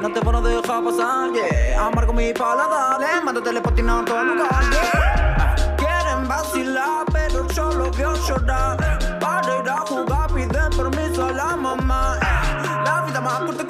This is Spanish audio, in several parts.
no te van a dejar pasar, yeah. Amargo mi paladar, le mando telepatina a todo lugar, yeah. Quieren vacilar, pero yo lo veo llorar. Para ir a jugar, piden permiso a la mamá. La vida más corta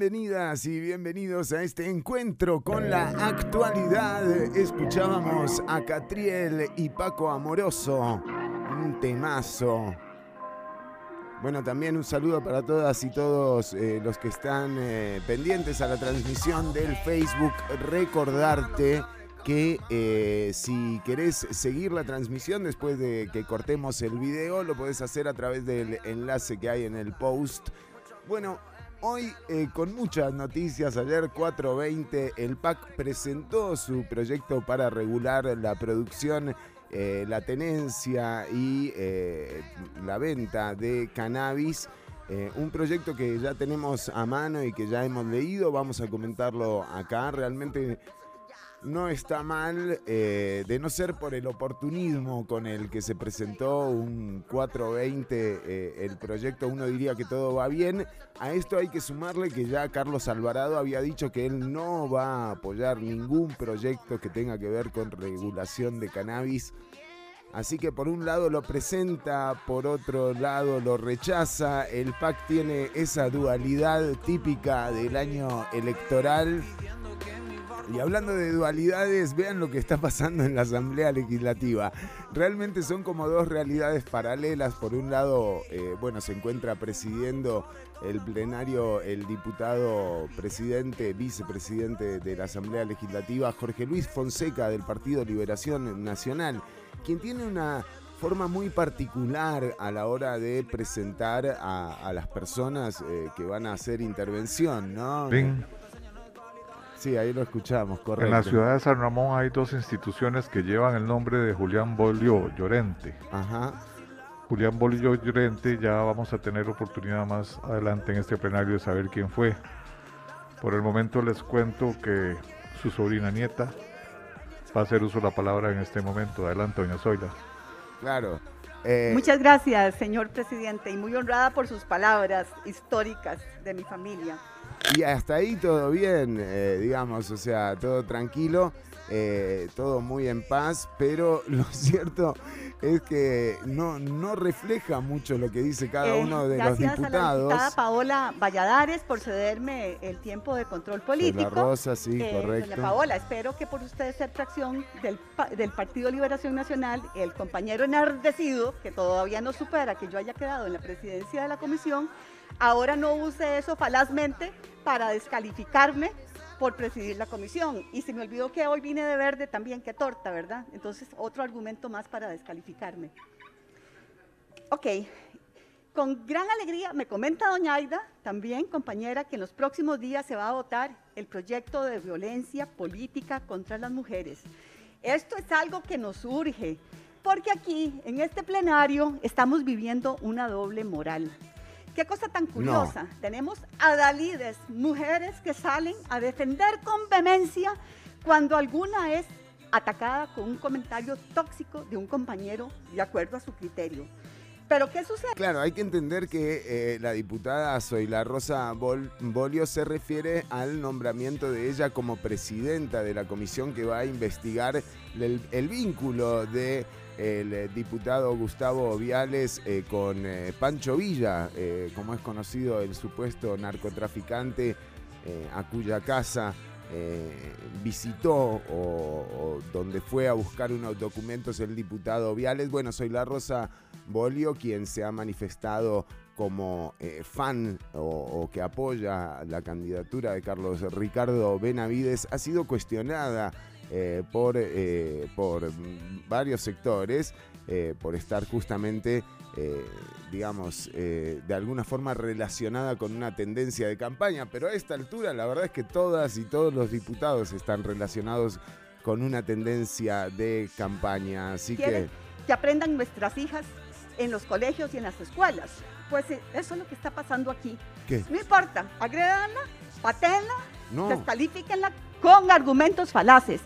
Bienvenidas y bienvenidos a este encuentro con la actualidad. Escuchábamos a Catriel y Paco Amoroso, un temazo. Bueno, también un saludo para todas y todos eh, los que están eh, pendientes a la transmisión del Facebook. Recordarte que eh, si querés seguir la transmisión después de que cortemos el video, lo podés hacer a través del enlace que hay en el post. Bueno, Hoy eh, con muchas noticias, ayer 4.20 el PAC presentó su proyecto para regular la producción, eh, la tenencia y eh, la venta de cannabis. Un proyecto que ya tenemos a mano y que ya hemos leído, vamos a comentarlo acá. Realmente no está mal, eh, de no ser por el oportunismo con el que se presentó un 420 eh, el proyecto, uno diría que todo va bien. A esto hay que sumarle que ya Carlos Alvarado había dicho que él no va a apoyar ningún proyecto que tenga que ver con regulación de cannabis. Así que por un lado lo presenta, por otro lado lo rechaza. El PAC tiene esa dualidad típica del año electoral. Y hablando de dualidades, vean lo que está pasando en la Asamblea Legislativa. Realmente son como dos realidades paralelas. Por un lado, eh, bueno, se encuentra presidiendo el plenario el diputado presidente, vicepresidente de la Asamblea Legislativa, Jorge Luis Fonseca del Partido Liberación Nacional, quien tiene una forma muy particular a la hora de presentar a, las personas eh, que van a hacer intervención, ¿no? Sí, ahí lo escuchamos, correcto. en la ciudad de San Ramón hay dos instituciones que llevan el nombre de Julián Bolio Llorente. Ajá. Julián Bolio Llorente, ya vamos a tener oportunidad más adelante en este plenario de saber quién fue. Por el momento les cuento que su sobrina nieta va a hacer uso de la palabra en este momento. Adelante, doña Zoila. Claro. Eh, Muchas gracias, señor presidente, y muy honrada por sus palabras históricas de mi familia. Y hasta ahí todo bien, eh, digamos, o sea, todo tranquilo, eh, todo muy en paz, pero lo cierto es que no, no refleja mucho lo que dice cada Eh, uno de los gracias a la diputados. Paola Valladares por cederme el tiempo de control político. la Rosa, sí, Eh, correcto. Doña Paola, espero que por usted ser fracción del, del Partido Liberación Nacional, el compañero enardecido, que todavía no supera que yo haya quedado en la presidencia de la comisión, ahora no use eso falazmente para descalificarme por presidir la comisión. Y se me olvidó que hoy vine de verde también, que torta, ¿verdad? Entonces, otro argumento más para descalificarme. Ok, con gran alegría me comenta doña Aida, también compañera, que en los próximos días se va a votar el proyecto de violencia política contra las mujeres. Esto es algo que nos urge, porque aquí, en este plenario, estamos viviendo una doble moral. Qué cosa tan curiosa. Tenemos adalides, mujeres que salen a defender con vehemencia cuando alguna es atacada con un comentario tóxico de un compañero de acuerdo a su criterio. Pero ¿qué sucede? Claro, hay que entender que eh, la diputada Zoila Rosa Bol- Bolio se refiere al nombramiento de ella como presidenta de la comisión que va a investigar el, el vínculo de el eh, diputado Gustavo Viales eh, con eh, Pancho Villa, como es conocido el supuesto narcotraficante a cuya casa visitó o, donde fue a buscar unos documentos el diputado Viales. Bueno, soy la Rosa Bolio, quien se ha manifestado como fan o que apoya la candidatura de Carlos Ricardo Benavides, ha sido cuestionada eh, por, eh, por mm, varios sectores eh, por estar justamente, eh, digamos, de alguna forma relacionada con una tendencia de campaña. Pero a esta altura la verdad es que todas y todos los diputados están relacionados con una tendencia de campaña. Así que... Que aprendan nuestras hijas en los colegios y en las escuelas. Pues eso es lo que está pasando aquí. ¿Qué? No importa, agrédanla, patenla, No. descalifíquenla con argumentos falaces.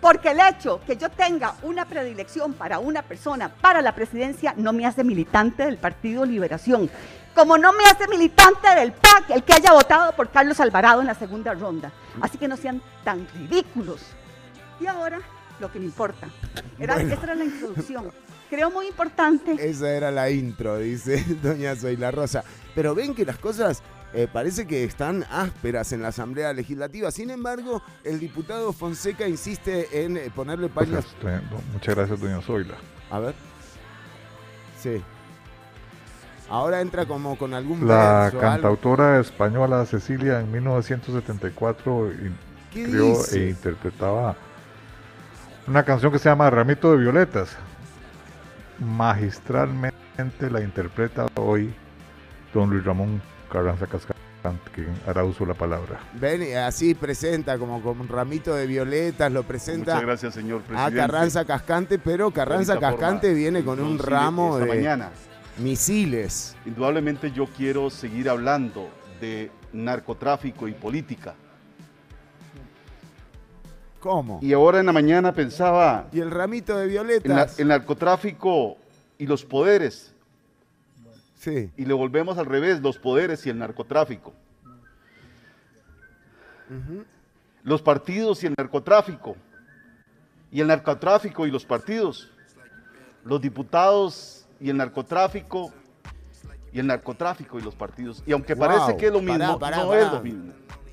Porque el hecho que yo tenga una predilección para una persona para la presidencia no me hace militante del Partido Liberación. Como no me hace militante del PAC el que haya votado por Carlos Alvarado en la segunda ronda. Así que no sean tan ridículos. Y ahora, lo que me importa. Era, Bueno. Esta era la introducción. Creo muy importante. Esa era la intro, dice Doña Soy la Rosa. Pero ven que las cosas eh, parece que están ásperas en la Asamblea Legislativa. Sin embargo, el diputado Fonseca insiste en eh, ponerle paños. Muchas gracias, doña Zoila. A ver. Sí. Ahora entra como con algún La verso, algo. cantautora española Cecilia en 1974 in- ¿Qué creó e interpretaba una canción que se llama Ramito de Violetas. Magistralmente la interpreta hoy don Luis Ramón Carranza Cascante, quien hará uso de la palabra. Ven, y así presenta como con un ramito de violetas, lo presenta Muchas gracias, señor a presidente. Carranza Cascante, pero Carranza forma Cascante viene con un ramo esta de mañana. misiles. Indudablemente yo quiero seguir hablando de narcotráfico y política. ¿Cómo? Y ahora en la mañana pensaba Y el ramito de en la- violetas. el narcotráfico y los poderes. Sí. Y le volvemos al revés, los poderes y el narcotráfico. Los partidos y el narcotráfico. Y el narcotráfico y los partidos. Los diputados y el narcotráfico. Y el narcotráfico y los partidos. Y aunque Wow, parece que es lo mismo, pará, pará, no pará. es lo mismo.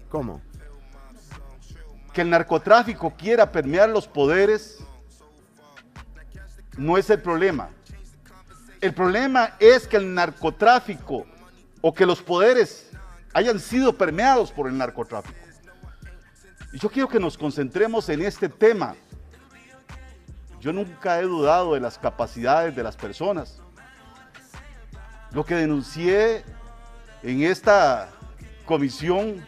¿Cómo? Que el narcotráfico quiera permear los poderes no es el problema. El problema es que el narcotráfico o que los poderes hayan sido permeados por el narcotráfico. Y yo quiero que nos concentremos en este tema. Yo nunca he dudado de las capacidades de las personas. Lo que denuncié en esta comisión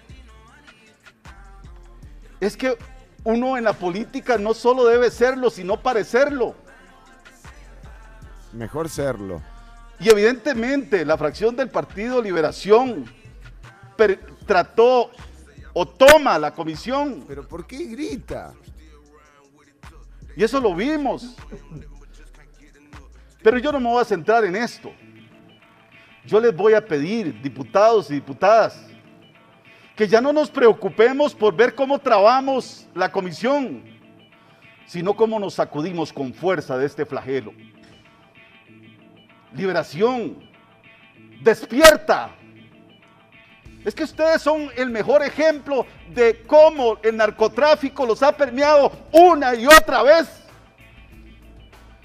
es que uno en la política no solo debe serlo, sino parecerlo. Mejor serlo. Y evidentemente la fracción del Partido Liberación per- trató o toma la comisión, ¿Pero por qué grita? y eso lo vimos. Pero yo no me voy a centrar en esto. Yo les voy a pedir, diputados y diputadas, que ya no nos preocupemos por ver cómo trabamos la comisión, sino cómo nos sacudimos con fuerza de este flagelo. Liberación, despierta. Es que ustedes son el mejor ejemplo de cómo el narcotráfico los ha permeado una y otra vez.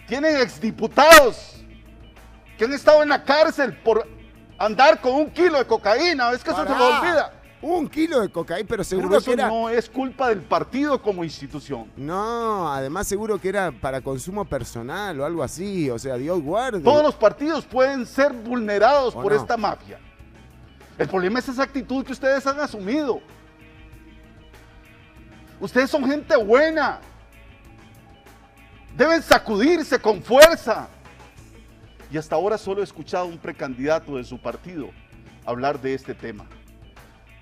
Tienen exdiputados que han estado en la cárcel por andar con un kilo de cocaína. Es que eso se lo olvida. Un kilo de cocaína, pero seguro Pero eso que era. no es culpa del partido como institución. No, además seguro que era para consumo personal o algo así. O sea, Dios guarde. Todos los partidos pueden ser vulnerados ¿O por no? esta mafia. El problema es esa actitud que ustedes han asumido. Ustedes son gente buena. Deben sacudirse con fuerza. Y hasta ahora solo he escuchado a un precandidato de su partido hablar de este tema.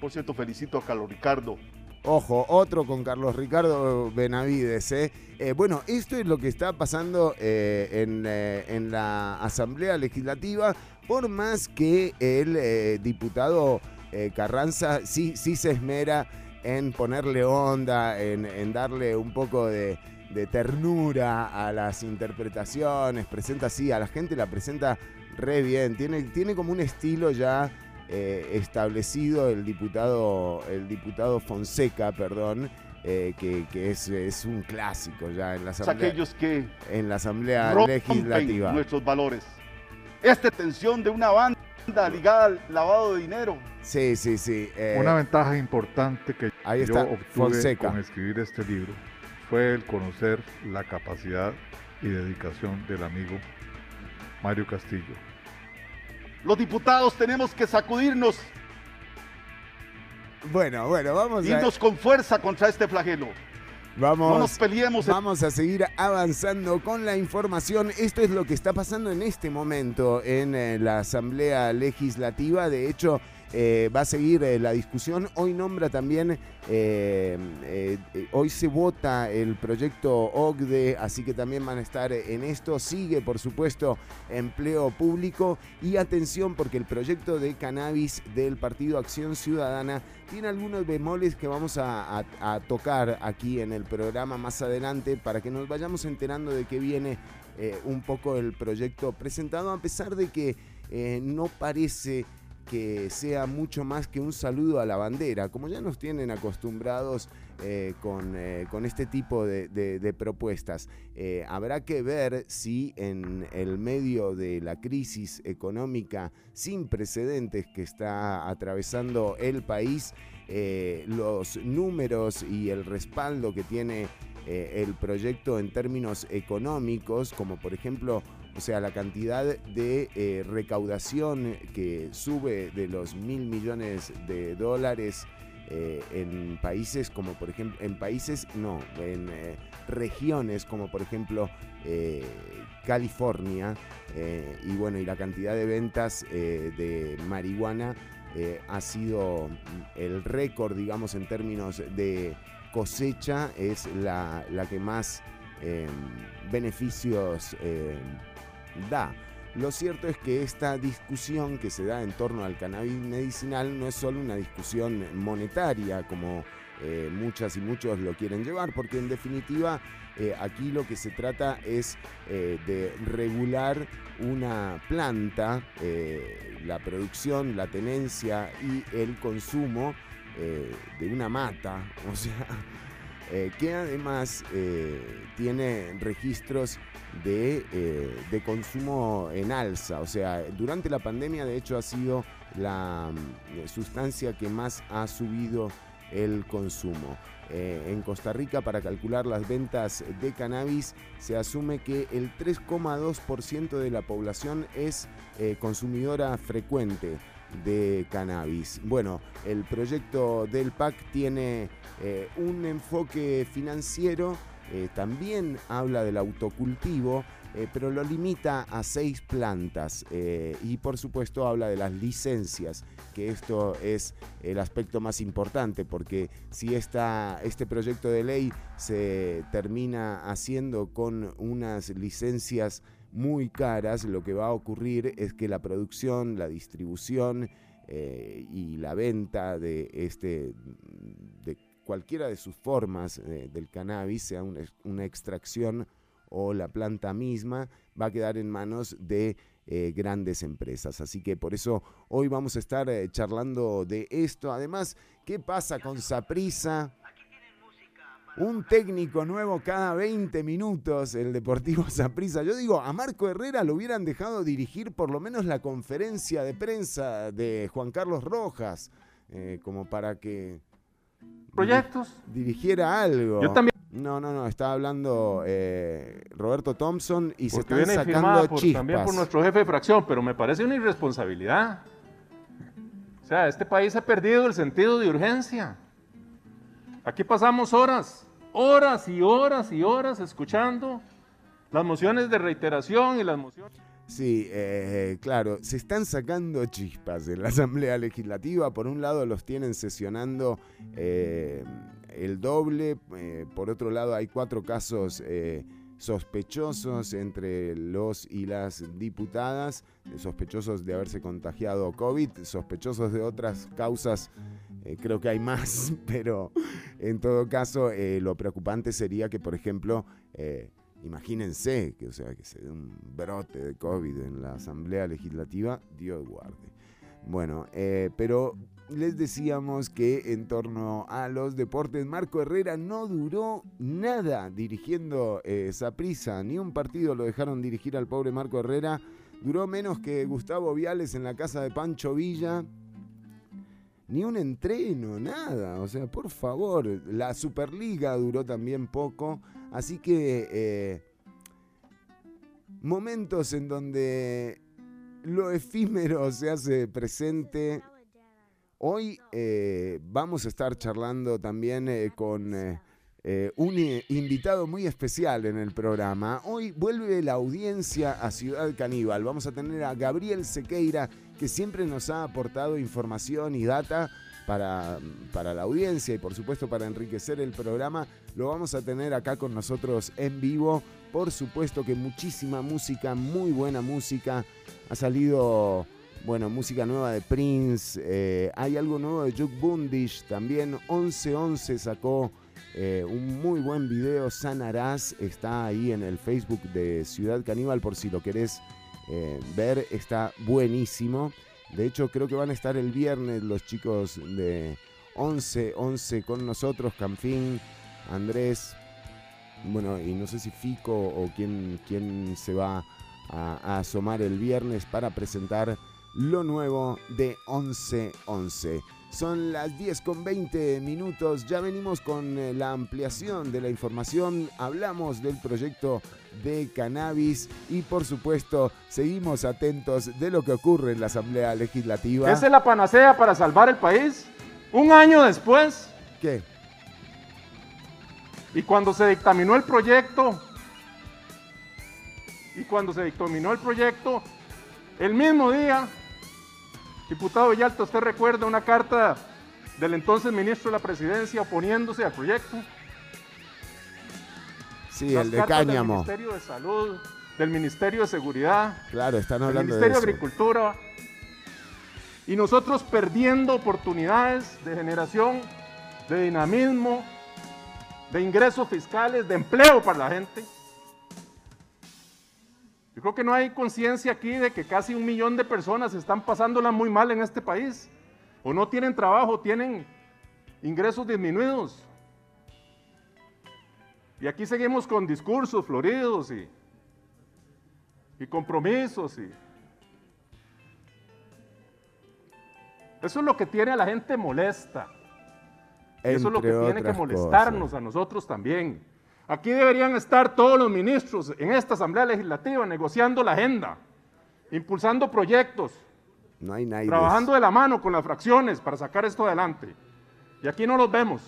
Por cierto, felicito a Carlos Ricardo. Ojo, otro con Carlos Ricardo Benavides. ¿eh? Eh, bueno, esto es lo que está pasando eh, en, en la Asamblea Legislativa, por más que el diputado Carranza sí, sí se esmera en ponerle onda, en, en darle un poco de, de ternura a las interpretaciones, presenta así, a la gente la presenta re bien, tiene, tiene como un estilo ya eh, establecido el diputado, el diputado Fonseca, perdón, eh, que, que es, es un clásico ya en la Es Asamblea, aquellos que en la asamblea Legislativa. nuestros valores. Esta tensión de una banda ligada al lavado de dinero. Sí, sí, sí. eh, Una ventaja importante que ahí yo está, obtuve Fonseca. con escribir este libro fue el conocer la capacidad y dedicación del amigo Mario Castillo. Los diputados tenemos que sacudirnos, Bueno, bueno, vamos a, irnos con fuerza contra este flagelo. vamos, No nos peleemos. Vamos a seguir avanzando con la información. Esto es lo que está pasando en este momento en eh, la Asamblea Legislativa. De hecho, eh, va a seguir eh, la discusión. Hoy nombra también, eh, hoy se vota el proyecto OCDE, así que también van a estar en esto. Sigue, por supuesto, empleo público y atención porque el proyecto de cannabis del Partido Acción Ciudadana tiene algunos bemoles que vamos a, tocar aquí en el programa más adelante para que nos vayamos enterando de qué viene un poco el proyecto presentado, a pesar de que no parece que sea mucho más que un saludo a la bandera, como ya nos tienen acostumbrados eh, con, eh, con este tipo de, propuestas. Eh, habrá que ver si en el medio de la crisis económica sin precedentes que está atravesando el país, los números y el respaldo que tiene el proyecto en términos económicos, como por ejemplo, o sea, la cantidad de eh, recaudación que sube de los mil millones de dólares eh, en países como por ejemplo, en países, no, en eh, regiones como por ejemplo eh, California, y bueno, y la cantidad de ventas de marihuana ha sido mm, el récord, digamos, en términos de cosecha, es la, la que más eh, beneficios eh, da. Lo cierto es que esta discusión que se da en torno al cannabis medicinal no es solo una discusión monetaria, como eh, muchas y muchos lo quieren llevar, porque en definitiva eh, aquí lo que se trata es eh, de regular una planta, la producción, la tenencia y el consumo de una mata, o sea, eh, que además eh, tiene registros de, eh, de consumo en alza. O sea, durante la pandemia de hecho ha sido la mm, sustancia que más ha subido el consumo. En Costa Rica, para calcular las ventas de cannabis, se asume que el 3,2% de la población es consumidora frecuente de cannabis. Bueno, el proyecto del PAC tiene eh, un enfoque financiero, eh, también habla del autocultivo, eh, pero lo limita a seis plantas y por supuesto habla de las licencias, que esto es el aspecto más importante, porque si esta, este proyecto de ley se termina haciendo con unas licencias muy caras, lo que va a ocurrir es que la producción, la distribución y la venta de este cualquiera de sus formas eh, del cannabis, sea una, extracción o la planta misma, va a quedar en manos de eh, grandes empresas. Así que por eso hoy vamos a estar eh, charlando de esto. Además, ¿qué pasa con Saprisa? Un técnico nuevo cada 20 minutos, el Deportivo Saprissa. Yo digo, a Marco Herrera lo hubieran dejado dirigir por lo menos la conferencia de prensa de Juan Carlos Rojas, como para que proyectos. dirigiera algo. Yo también. No, no, no, está hablando eh, Roberto Thompson y se están sacando por- chispas. también por nuestro jefe de fracción, pero me parece una irresponsabilidad. O sea, este país ha perdido el sentido de urgencia. Aquí pasamos horas, horas y horas y horas escuchando las mociones de reiteración y las mociones... Sí, eh, claro, se están sacando chispas en la Asamblea Legislativa. Por un lado los tienen sesionando eh, el doble, eh, por otro lado hay cuatro casos sospechosos entre los y las diputadas, sospechosos de haberse contagiado COVID, sospechosos de otras causas, creo que hay más, pero en todo caso lo preocupante sería que, por ejemplo, Imagínense que, o sea, que se dé un brote de COVID en la Asamblea Legislativa, Dios guarde. Bueno, eh, pero les decíamos que en torno a los deportes, Marco Herrera no duró nada dirigiendo esa prisa, ni un partido lo dejaron dirigir al pobre Marco Herrera, duró menos que Gustavo Viales en la casa de Pancho Villa, ni un entreno, nada, o sea, por favor, la Superliga duró también poco, así que eh, momentos en donde lo efímero se hace presente Hoy eh, vamos a estar charlando también eh, con eh, un invitado muy especial en el programa. Hoy vuelve la audiencia a Ciudad Caníbal. Vamos a tener a Gabriel Sequeira, que siempre nos ha aportado información y data para, para la audiencia y por supuesto para enriquecer el programa. Lo vamos a tener acá con nosotros en vivo. Por supuesto que muchísima música, muy buena música. Ha salido bueno, música nueva de Prince. Eh, hay algo nuevo de Juke Bundish. También 1111 sacó eh, un muy buen video. Sanarás está ahí en el Facebook de Ciudad Caníbal por si lo querés eh, ver. Está buenísimo. De hecho, creo que van a estar el viernes los chicos de 1111 con nosotros. Campín, Andrés. Bueno, y no sé si Fico o quién, quién se va a asomar el viernes para presentar lo nuevo de 1111. Son las 10 con 20 minutos, ya venimos con eh, la ampliación de la información, hablamos del proyecto de cannabis y por supuesto seguimos atentos de lo que ocurre en la Asamblea Legislativa. ¿Esa es la panacea para salvar el país? Un año después. ¿Qué? Y cuando se dictaminó el proyecto, y cuando se dictaminó el proyecto, el mismo día Diputado Villalta, ¿usted recuerda una carta del entonces ministro de la Presidencia oponiéndose al proyecto? Sí, el de Cáñamo. Del Ministerio de Salud, del Ministerio de Seguridad. Claro, están hablando del Ministerio de, Agricultura. Y nosotros perdiendo oportunidades de generación, de dinamismo, de ingresos fiscales, de empleo para la gente. Yo creo que no hay conciencia aquí de que casi un millón de personas están pasándola muy mal en este país. O no tienen trabajo, tienen ingresos disminuidos. Y aquí seguimos con discursos floridos y, y compromisos. Y... Eso es lo que tiene a la gente molesta. Eso es lo que tiene que molestarnos a nosotros también. Aquí deberían estar todos los ministros en esta Asamblea Legislativa negociando la agenda, impulsando proyectos, no hay nadie trabajando de la mano con las fracciones para sacar esto adelante. Y aquí no los vemos.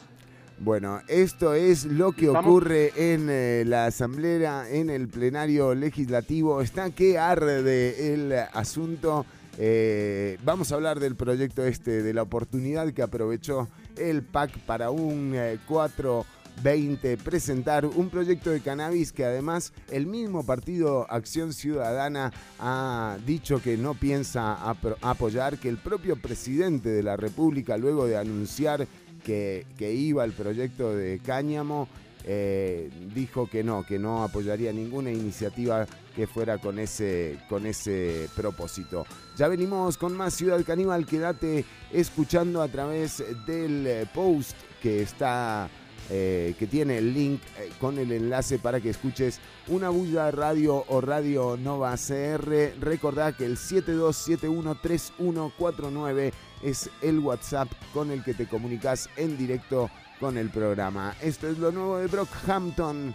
Bueno, esto es lo que ocurre en eh, la Asamblea, en el plenario legislativo. Está que arde el asunto. Eh, vamos a hablar del proyecto este, de la oportunidad que aprovechó el PAC para un 4 eh, 20 presentar un proyecto de cannabis que además el mismo partido Acción Ciudadana ha dicho que no piensa apoyar, que el propio presidente de la República luego de anunciar que, iba el proyecto de cáñamo, eh, dijo que no, que no apoyaría ninguna iniciativa que fuera con ese, con ese propósito. Ya venimos con más Ciudad Caníbal, quédate escuchando a través del post que está eh, que tiene el link eh, con el enlace para que escuches una bulla radio o radio Nova CR. Recordá que el 72713149 es el WhatsApp con el que te comunicas en directo con el programa. Esto es lo nuevo de Brockhampton.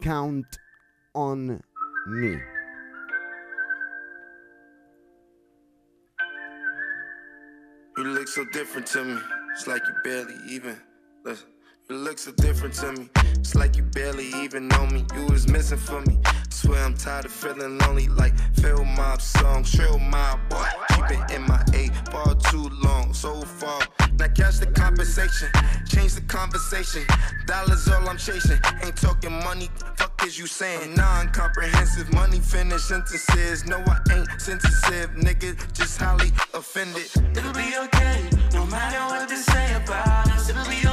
Count on me. You look so different to me. It's like you barely even. You look so different to me. It's like you barely even know me. You was missing for me. Swear I'm tired of feeling lonely. Like Phil Mob song, Trill my boy. Keep it in my eight far too long, so far. Now catch the compensation, change the conversation. Dollars all I'm chasing. Ain't talking money. Fuck is you saying? Non-comprehensive money finish sentences. No, I ain't sensitive, nigga. Just highly offended. It'll be okay, no matter what they say about us. It'll be okay.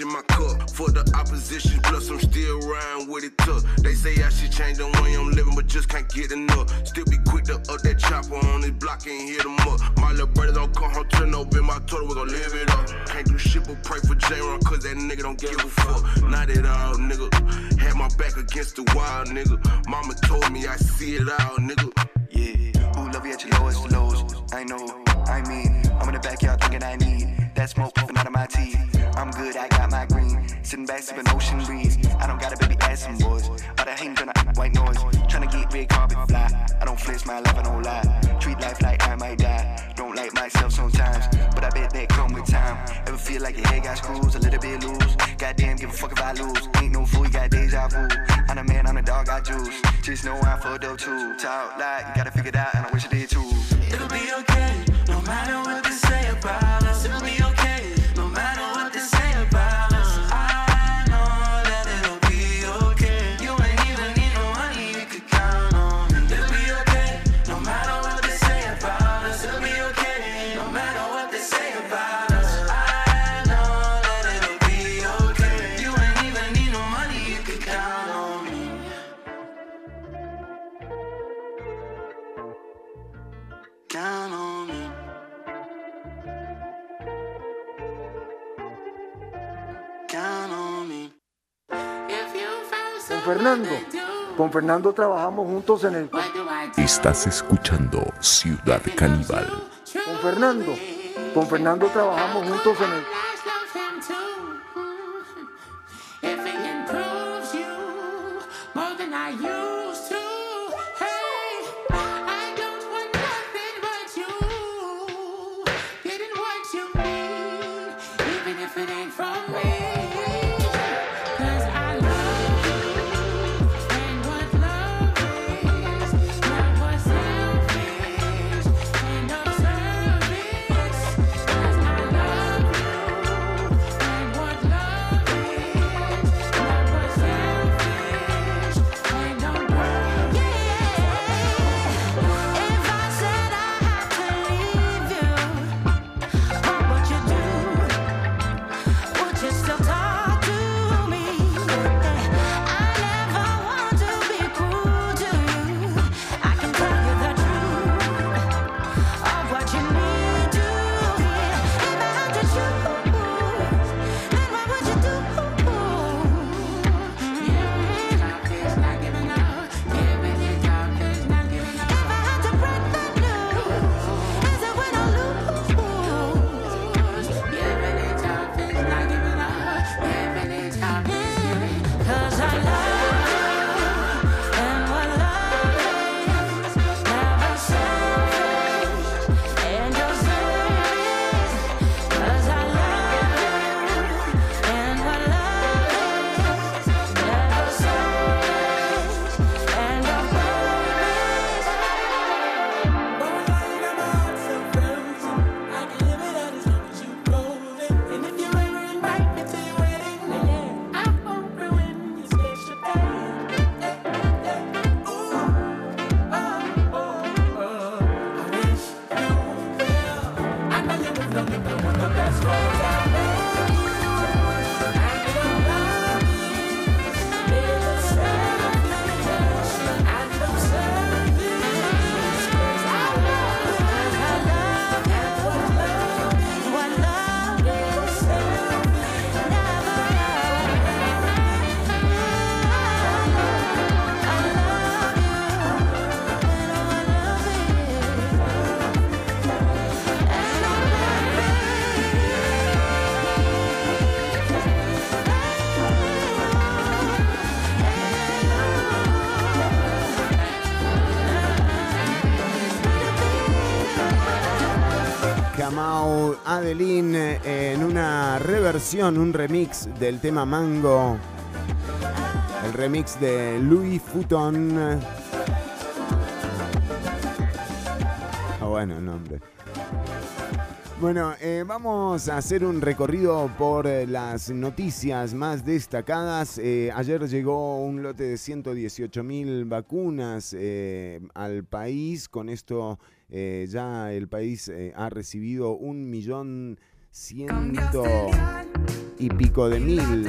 In my cup. For the opposition, plus I'm still riding with it tough. They say I should change the way I'm living, but just can't get enough. Still be quick to up that chopper on this block and hit them up. My little brother don't come home, turn over my total, we gon' live it up. Can't do shit but pray for J-Ron, cause that nigga don't give a fuck. Not at all, nigga. Had my back against the wall, nigga. Mama told me I see it all, nigga. Yeah, who love you at your lowest lows? I know, I mean, I'm in the backyard thinking I need that smoke puffing out of my teeth. I'm good, I got my green. Sitting back, sipping ocean breeze. I don't got a baby ass some boys. All that hating tryna white noise. Tryna get red carpet fly. I don't flinch my life, I don't lie. Treat life like I might die. Don't like myself sometimes, but I bet that come with time. Ever feel like your head got screws, a little bit loose? Goddamn, give a fuck if I lose. Ain't no fool, you got deja vu. I'm a man, I'm a dog, I juice. Just know I'm fucked up too. Talk like you gotta figure it out, and I wish I did too. It'll be okay, no matter what they say about us. Fernando. Con Fernando trabajamos juntos en el... Estás escuchando Ciudad Caníbal. Con Fernando. Con Fernando trabajamos juntos en el... un remix del tema Mango. El remix de Louis Futon. Ah, bueno, nombre. Bueno, eh, vamos a hacer un recorrido por eh, las noticias más destacadas. Eh, ayer llegó un lote de 118 mil vacunas al país. Con esto ya el país ha recibido un millón ciento... y pico de mil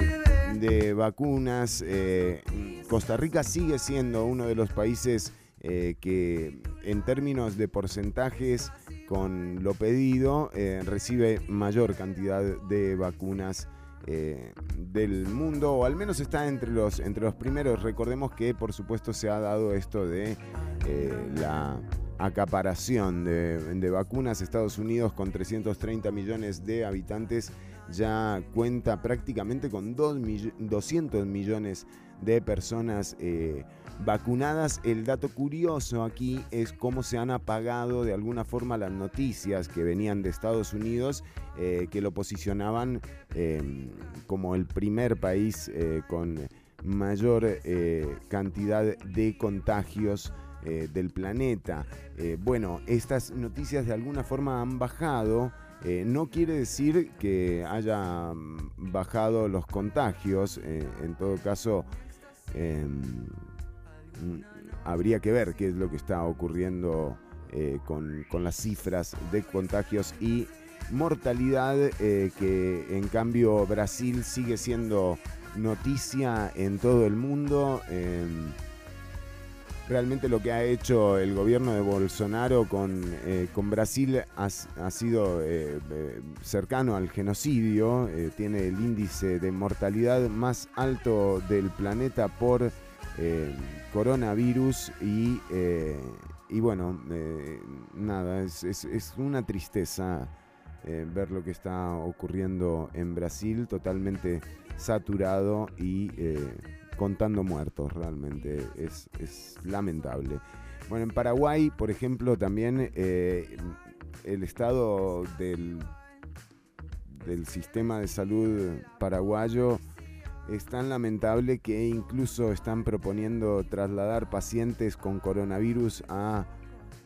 de vacunas. Eh, Costa Rica sigue siendo uno de los países eh, que en términos de porcentajes con lo pedido eh, recibe mayor cantidad de vacunas eh, del mundo, o al menos está entre los, entre los primeros. Recordemos que por supuesto se ha dado esto de eh, la acaparación de, vacunas. Estados Unidos con 330 millones de habitantes ya cuenta prácticamente con dos mill- 200 millones de personas eh, vacunadas. El dato curioso aquí es cómo se han apagado de alguna forma las noticias que venían de Estados Unidos eh, que lo posicionaban eh, como el primer país eh, con mayor eh, cantidad de contagios del planeta. Bueno, estas noticias de alguna forma han bajado. No quiere decir que haya mm, bajado los contagios. en todo caso, mm, habría que ver qué es lo que está ocurriendo eh, con, las cifras de contagios y mortalidad, eh, que en cambio Brasil sigue siendo noticia en todo el mundo. em, realmente lo que ha hecho el gobierno de Bolsonaro con, eh, con Brasil ha, ha sido cercano al genocidio, tiene el índice de mortalidad más alto del planeta por eh, coronavirus y, eh, y bueno, eh, nada, es, es- es una tristeza ver lo que está ocurriendo en Brasil, totalmente saturado y contando muertos, realmente es, es lamentable. Bueno, en Paraguay, por ejemplo, también el estado del, del sistema de salud paraguayo es tan lamentable que incluso están proponiendo trasladar pacientes con coronavirus a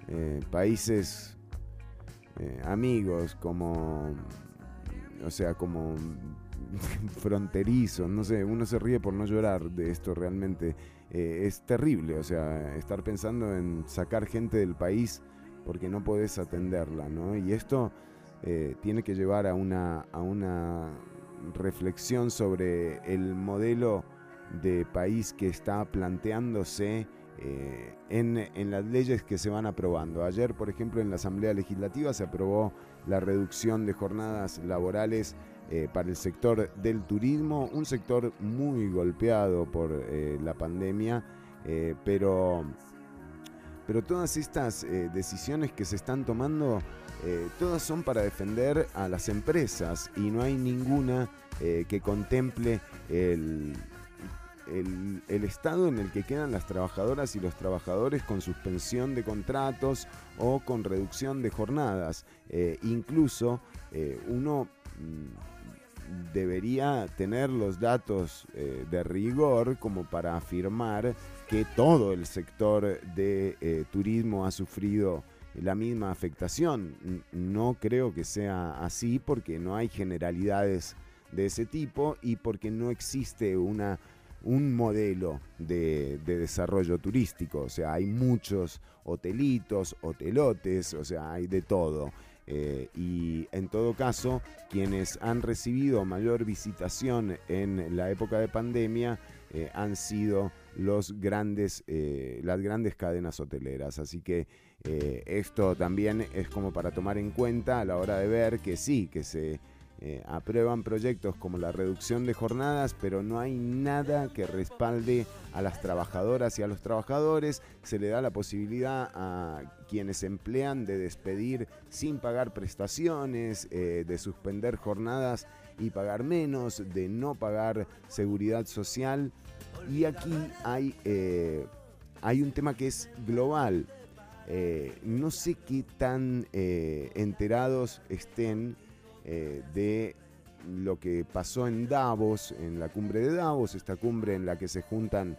eh, países eh, amigos como o sea como fronterizos no sé uno se ríe por no llorar de esto realmente Eh, es terrible o sea estar pensando en sacar gente del país porque no podés atenderla no y esto tiene que llevar a una a una reflexión sobre el modelo de país que está planteándose eh, en, en las leyes que se van aprobando. Ayer, por ejemplo, en la Asamblea Legislativa se aprobó la reducción de jornadas laborales eh, para el sector del turismo, un sector muy golpeado por eh, la pandemia, pero, pero todas estas decisiones que se están tomando, eh, todas son para defender a las empresas y no hay ninguna eh, que contemple el, el, estado en el que quedan las trabajadoras y los trabajadores con suspensión de contratos o con reducción de jornadas. Eh, incluso uno mm, debería tener los datos de rigor como para afirmar que todo el sector de turismo ha sufrido la misma afectación. No creo que sea así porque no hay generalidades de ese tipo y porque no existe una un modelo de, de desarrollo turístico. O sea, hay muchos hotelitos, hotelotes, o sea, hay de todo. Eh, y en todo caso, quienes han recibido mayor visitación en la época de pandemia eh, han sido los grandes, eh, las grandes cadenas hoteleras. Así que eh, esto también es como para tomar en cuenta a la hora de ver que sí, que se eh, aprueban proyectos como la reducción de jornadas, pero no hay nada que respalde a las trabajadoras y a los trabajadores. Se le da la posibilidad a quienes emplean de despedir sin pagar prestaciones, eh, de suspender jornadas y pagar menos, de no pagar seguridad social. Y aquí hay, hay un tema que es global. Eh, no sé qué tan eh, enterados estén eh, de lo que pasó en Davos, en la cumbre de Davos, esta cumbre en la que se juntan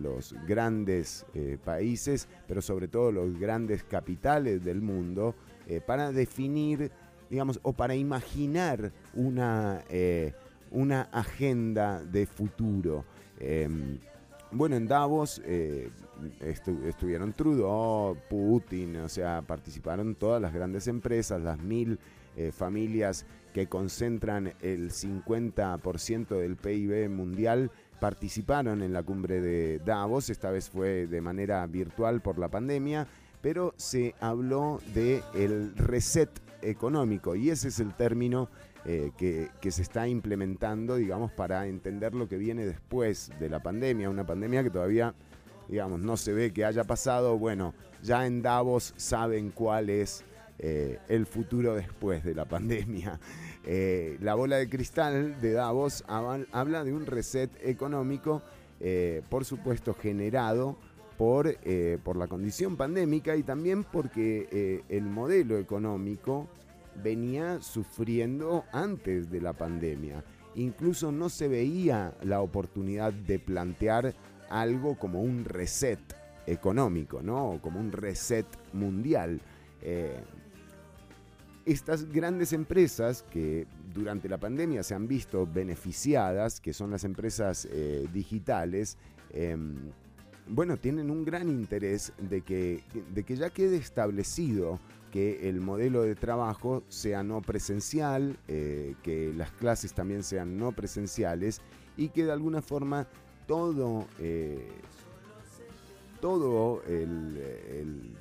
los grandes países, pero sobre todo los grandes capitales del mundo, para definir, digamos, o para imaginar una, una agenda de futuro. Bueno, en Davos eh, estu- estuvieron Trudeau, Putin, o sea, participaron todas las grandes empresas, las mil eh, familias que concentran el 50% del PIB mundial participaron en la cumbre de Davos, esta vez fue de manera virtual por la pandemia, pero se habló de el reset económico y ese es el término eh, que, se está implementando, digamos, para entender lo que viene después de la pandemia, una pandemia que todavía, digamos, no se ve que haya pasado, bueno, ya en Davos saben cuál es eh, el futuro después de la pandemia. Eh, la bola de cristal de Davos habla, de un reset económico, por supuesto generado por, por la condición pandémica y también porque el modelo económico venía sufriendo antes de la pandemia. Incluso no se veía la oportunidad de plantear algo como un reset económico, ¿no? Como un reset mundial. Eh, estas grandes empresas que durante la pandemia se han visto beneficiadas, que son las empresas eh, digitales, em, bueno, tienen un gran interés de que, de que ya quede establecido que el modelo de trabajo sea no presencial, eh, que las clases también sean no presenciales y que de alguna forma todo, eh, todo el,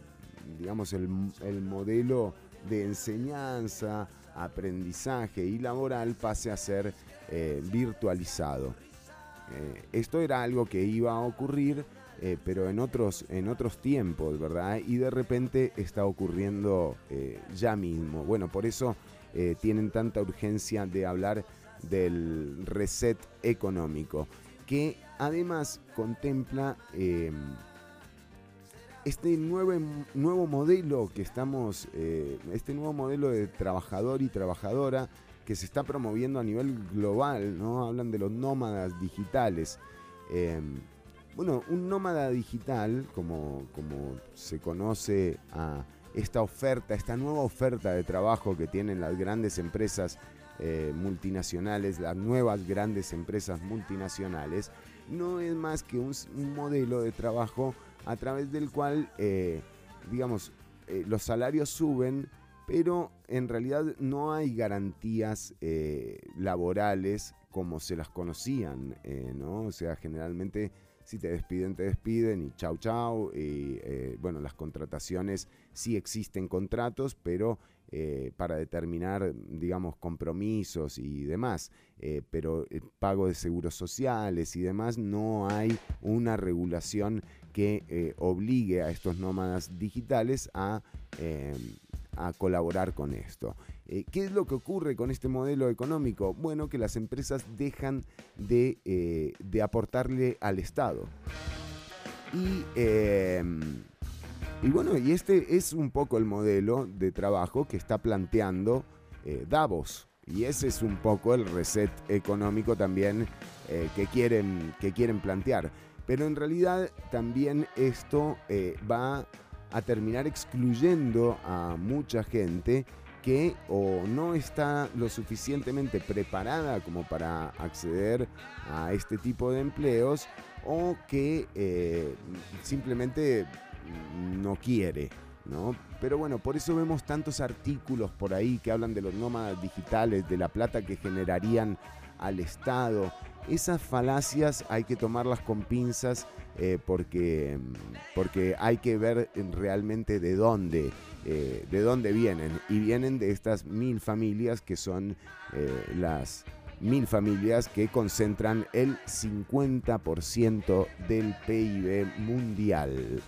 digamos, el, el modelo de enseñanza, aprendizaje y laboral pase a ser eh, virtualizado. Esto era algo que iba a ocurrir, eh, pero en otros, en otros tiempos, ¿verdad? Y de repente está ocurriendo eh, ya mismo. Bueno, por eso eh, tienen tanta urgencia de hablar del reset económico, que además contempla eh, este nuevo, nuevo modelo que estamos, este nuevo modelo de trabajador y trabajadora que se está promoviendo a nivel global, ¿no? Hablan de los nómadas digitales. Bueno, un nómada digital, como, como se conoce a esta oferta, esta nueva oferta de trabajo que tienen las grandes empresas eh, multinacionales, las nuevas grandes empresas multinacionales, no es más que un, modelo de trabajo a través del cual, eh, digamos, eh, los salarios suben, pero en realidad no hay garantías laborales como se las conocían, ¿no? O sea, generalmente si te despiden, te despiden y chau chau. Y eh, bueno, las contrataciones sí existen contratos, pero eh, para determinar, digamos, compromisos y demás. Eh, pero el pago de seguros sociales y demás, no hay una regulación que obligue a estos nómadas digitales a, eh, a colaborar con esto. Eh, ¿Qué es lo que ocurre con este modelo económico? Bueno, que las empresas dejan de, eh, de aportarle al Estado. Y, eh, y bueno, y este es un poco el modelo de trabajo que está planteando eh, Davos. Y ese es un poco el reset económico también que, quieren, que quieren plantear. Pero en realidad también esto va a terminar excluyendo a mucha gente que o no está lo suficientemente preparada como para acceder a este tipo de empleos o que eh, simplemente no quiere. ¿no? Pero bueno, por eso vemos tantos artículos por ahí que hablan de los nómadas digitales, de la plata que generarían al Estado. Esas falacias hay que tomarlas con pinzas eh, porque, porque hay que ver realmente de dónde, eh, de dónde vienen. Y vienen de estas mil familias que son eh, las mil familias que concentran el 50% del PIB mundial.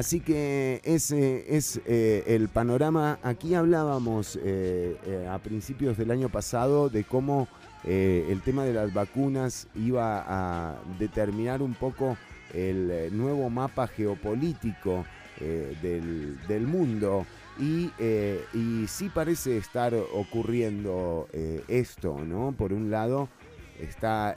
Así que ese es eh, el panorama. Aquí hablábamos eh, eh, a principios del año pasado de cómo el tema de las vacunas iba a determinar un poco el nuevo mapa geopolítico del, mundo. Y, sí parece estar ocurriendo esto, ¿no? Por un lado está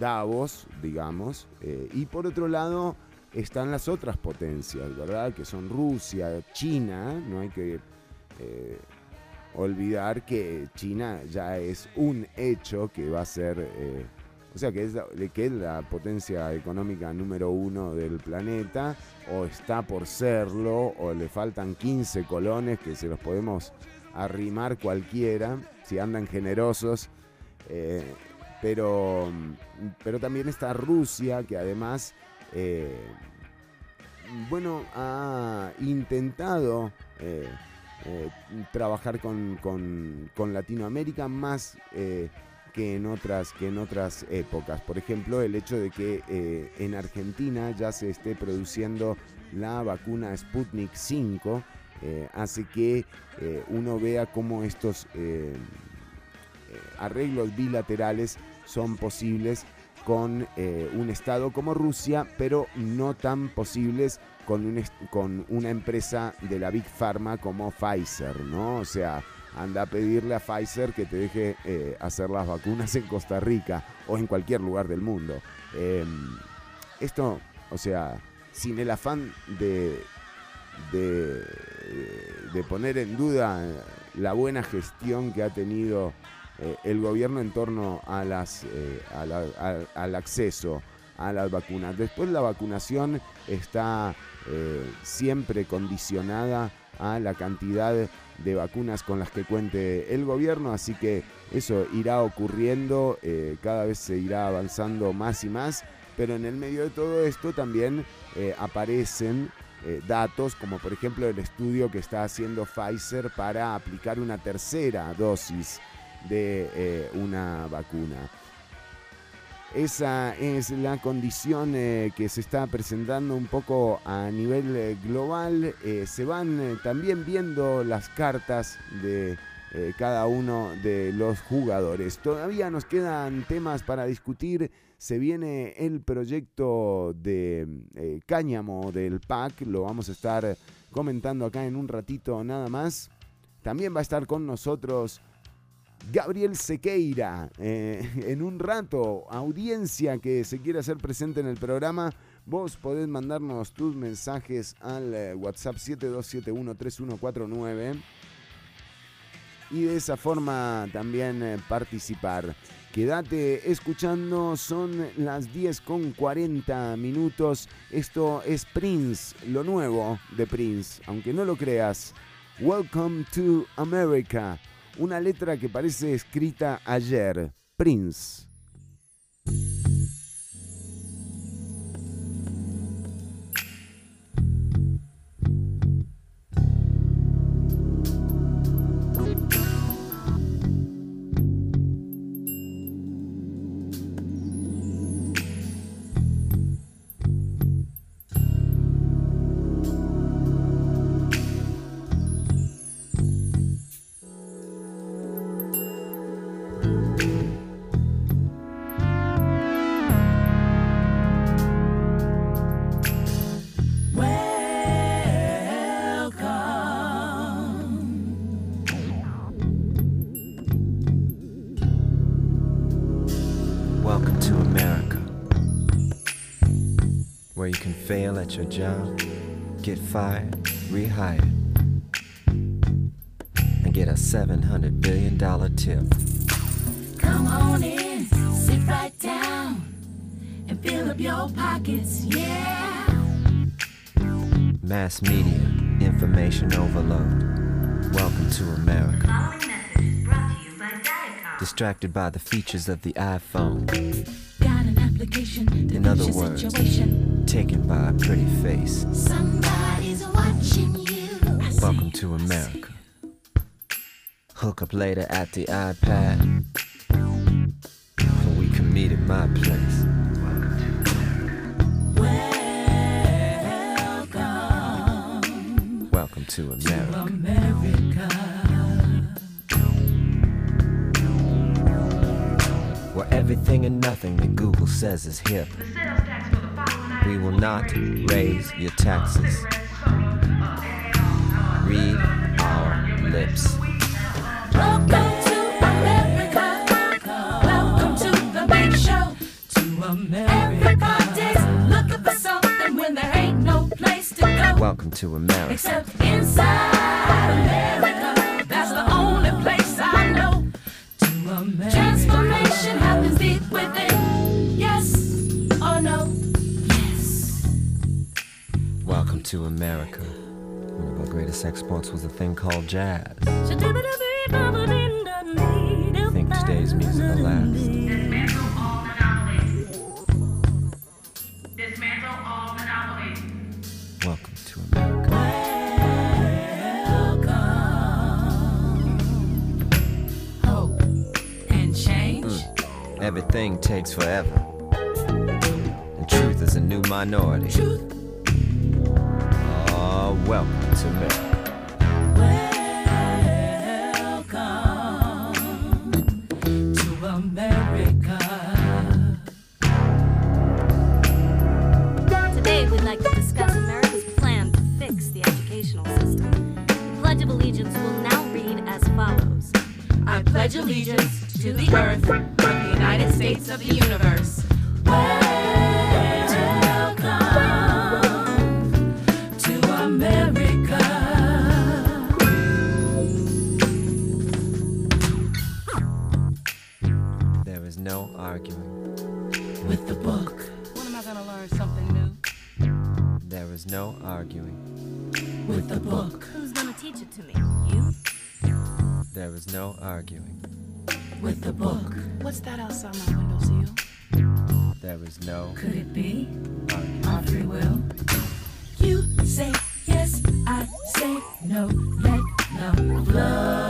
Davos, digamos, y por otro lado están las otras potencias, ¿verdad? Que son Rusia, China, no hay que eh, olvidar que China ya es un hecho que va a ser, eh, o sea, que es, la, potencia económica número uno del planeta, o está por serlo, o le faltan 15 colones que se los podemos arrimar cualquiera, si andan generosos. eh, pero, pero también está Rusia, que además, eh, bueno, ha intentado eh, eh, trabajar con, Latinoamérica más que, en otras, que en otras épocas. Por ejemplo, el hecho de que en Argentina ya se esté produciendo la vacuna Sputnik 5 eh, hace que uno vea cómo estos arreglos bilaterales son posibles con eh, un Estado como Rusia, pero no tan posibles con, un con una empresa de la Big Pharma como Pfizer, ¿no? O sea, anda a pedirle a Pfizer que te deje eh, hacer las vacunas en Costa Rica o en cualquier lugar del mundo. Eh, esto, o sea, sin el afán de, de poner en duda la buena gestión que ha tenido eh, el gobierno en torno a las, eh, al acceso a las vacunas. Después la vacunación está eh, siempre condicionada a la cantidad de vacunas con las que cuente el gobierno, así que eso irá ocurriendo, cada vez se irá avanzando más y más, pero en el medio de todo esto también aparecen datos, como por ejemplo el estudio que está haciendo Pfizer para aplicar una tercera dosis de eh, una vacuna. Esa es la condición eh, que se está presentando un poco a nivel eh, global. Se van también viendo las cartas de cada uno de los jugadores. Todavía nos quedan temas para discutir. Se viene el proyecto de cáñamo del PAC. Lo vamos a estar comentando acá en un ratito nada más. También va a estar con nosotros Gabriel Sequeira. eh, en un rato, audiencia que se quiera hacer presente en el programa, vos podés mandarnos tus mensajes al eh, WhatsApp 72713149 y de esa forma también eh, participar. Quédate escuchando, son las 10 con 40 minutos. Esto es Prince, lo nuevo de Prince, aunque no lo creas. Welcome to America. Una letra que parece escrita ayer. Prince. At your job, get fired, rehired, and get a $700 billion tip. Come on in, sit right down, and fill up your pockets, yeah. Mass media, information overload. Welcome to America. Distracted by the features of the iPhone. Got an application In other words, situation. Taken by a pretty face. Somebody's watching you. Welcome to America. Hook up later at the iPad. And we can meet at my place. Welcome to America. Welcome to America. America. Where everything and nothing that Google says is hip. We will not raise your taxes. Read our lips. Welcome to America. Welcome to the big show. To America. Everybody's looking for something when there ain't no place to go. Welcome to America. Except inside America. To America. One of our greatest exports was a thing called jazz. I Think today's music will last. Welcome to America. Hope and change. Hmm. Everything takes forever. And truth is a new minority. Oh, no arguing. With the book. When am I gonna learn something new? There is no arguing. With the book. Who's gonna teach it to me? You? There is no arguing. With the book. What's that outside my windowsill? There is no Could it be our free will? You say yes, I say no. Let love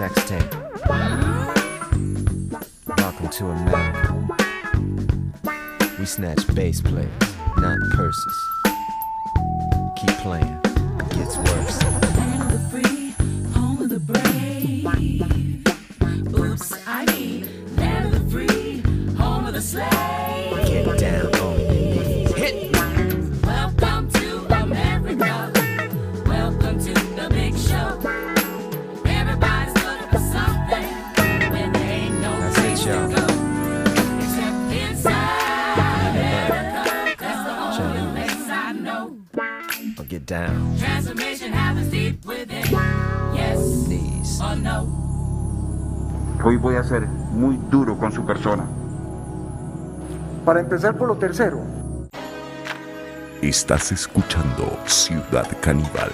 sex tape. Welcome to America. We snatch bass players, not purses. Keep playing. It gets worse. Por lo tercero, Estás escuchando Ciudad Caníbal.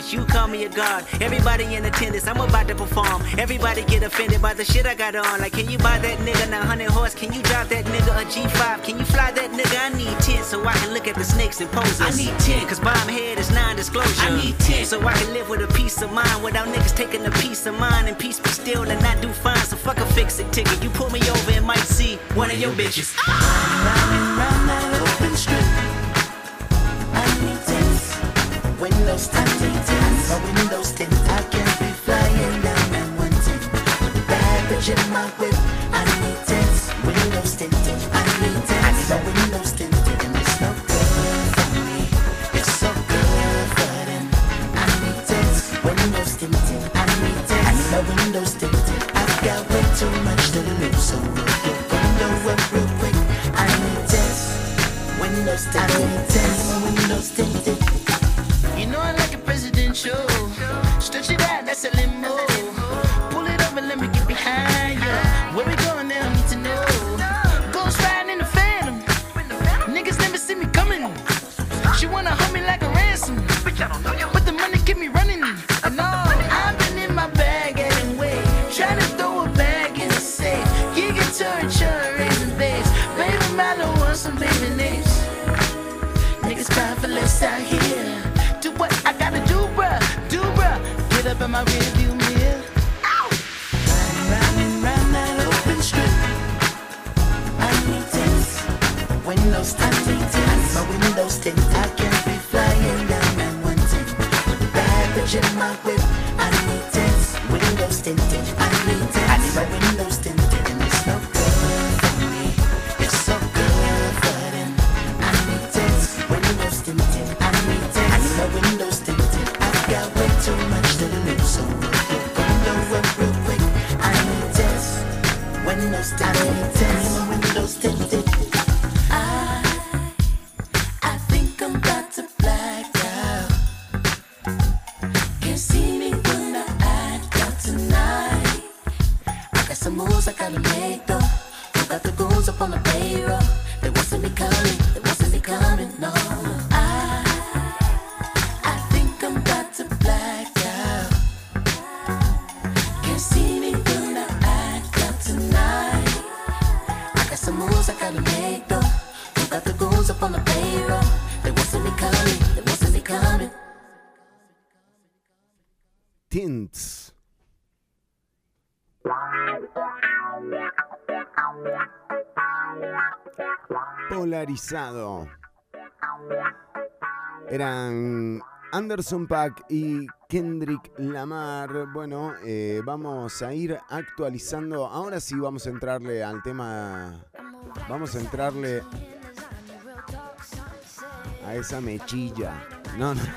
Made in this image. You call me a god. Everybody in attendance. I'm about to perform. Everybody get offended by the shit I got on. Like, can you buy that nigga 900 horse? Can you drive that nigga a G5? Can you fly that nigga? I need 10 so I can look at the snakes and poses. I need 10. Cause bomb head is non-disclosure. I need 10. So I can live with a peace of mind without niggas taking a piece of mine and peace be still and not do fine. So fuck a fix it ticket. You pull me over and might see one of your bitches. Ah! Riding round that open open strip. I need. Windows tinted. My windows tinted. I can't be flying down and wanting. Bad bitch in my whip. I need tints. Windows tinted. I need tints. My windows tinted. And it's no good for me. It's so good for them. I need tints. Windows tinted. I need tints. My windows tinted. I've got way too much to lose. So roll your window up real quick. I need tints. Windows tinted. I need tints. Windows tinted show. Stretch it out, that's a limo. Anderson Pack y Kendrick Lamar. Bueno, eh, vamos a ir actualizando. Ahora sí vamos a entrarle al tema. Vamos a entrarle a esa mechilla. No, no.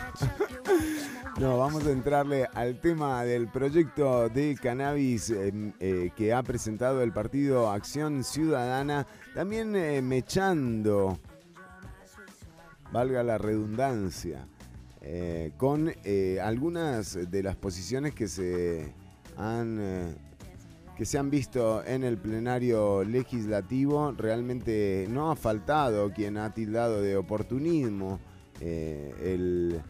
No, vamos a entrarle al tema del proyecto de cannabis eh, eh, que ha presentado el partido Acción Ciudadana, también eh, mechando, valga la redundancia, eh, con eh, algunas de las posiciones que se han eh, que se han visto en el plenario legislativo. Realmente no ha faltado quien ha tildado de oportunismo el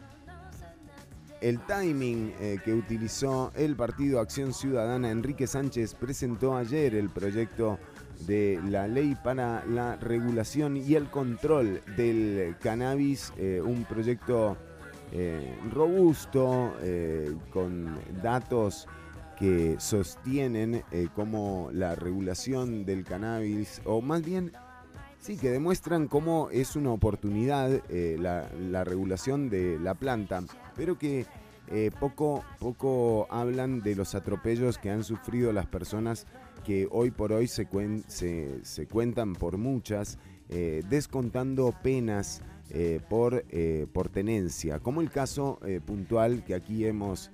el timing que utilizó el partido Acción Ciudadana, Enrique Sánchez presentó ayer el proyecto de la ley para la regulación y el control del cannabis, un proyecto eh, robusto, eh, con datos que sostienen eh, cómo la regulación del cannabis, o más bien Sí, que demuestran cómo es una oportunidad eh, la, la regulación de la planta, pero que poco, poco hablan de los atropellos que han sufrido las personas que hoy por hoy se, cuen- se- se cuentan por muchas, descontando penas eh, por, eh, por tenencia, como el caso eh, puntual que aquí hemos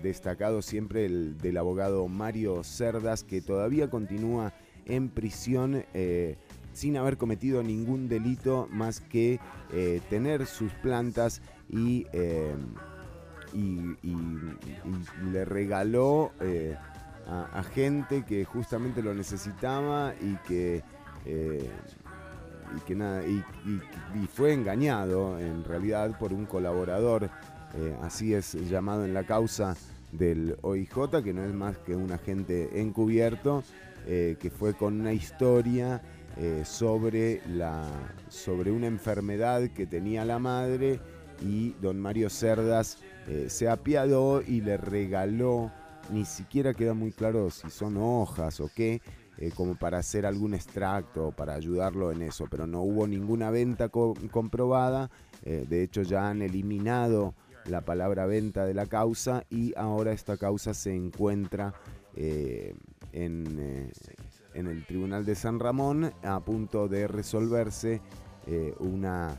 destacado siempre, el del abogado Mario Cerdas, que todavía continúa en prisión. sin haber cometido ningún delito más que tener sus plantas y, eh, y- le regaló a, gente que justamente lo necesitaba y que, y, que nada, y, fue engañado en realidad por un colaborador, eh, así es llamado en la causa del OIJ, que no es más que un agente encubierto, eh, que fue con una historia eh, sobre, la, sobre una enfermedad que tenía la madre y don Mario Cerdas se apiadó y le regaló, ni siquiera queda muy claro si son hojas o qué, eh, como para hacer algún extracto, para ayudarlo en eso, pero no hubo ninguna venta co- comprobada. Eh, de hecho, ya han eliminado la palabra venta de la causa y ahora esta causa se encuentra eh, en, el Tribunal de San Ramón a punto de resolverse una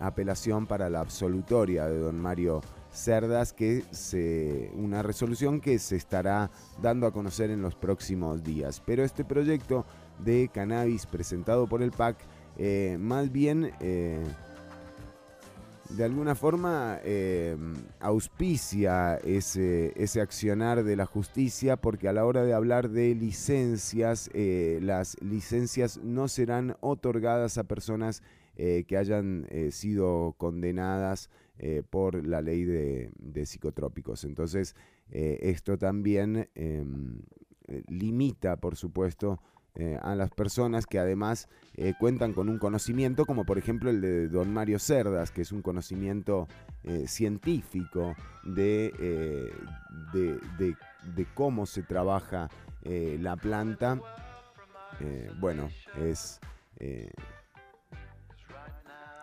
apelación para la absolutoria de don Mario Cerdas, que se, una resolución que se estará dando a conocer en los próximos días. Pero este proyecto de cannabis presentado por el PAC, eh, más bien eh, de alguna forma eh, auspicia ese, ese accionar de la justicia porque a la hora de hablar de licencias, las licencias no serán otorgadas a personas que hayan sido condenadas eh, por la ley de, de psicotrópicos. Entonces, eh, esto también em, eh, limita, por supuesto, a las personas que además cuentan con un conocimiento, como por ejemplo el de don Mario Cerdas, que es un conocimiento científico de, de, de- cómo se trabaja la planta. Bueno, es...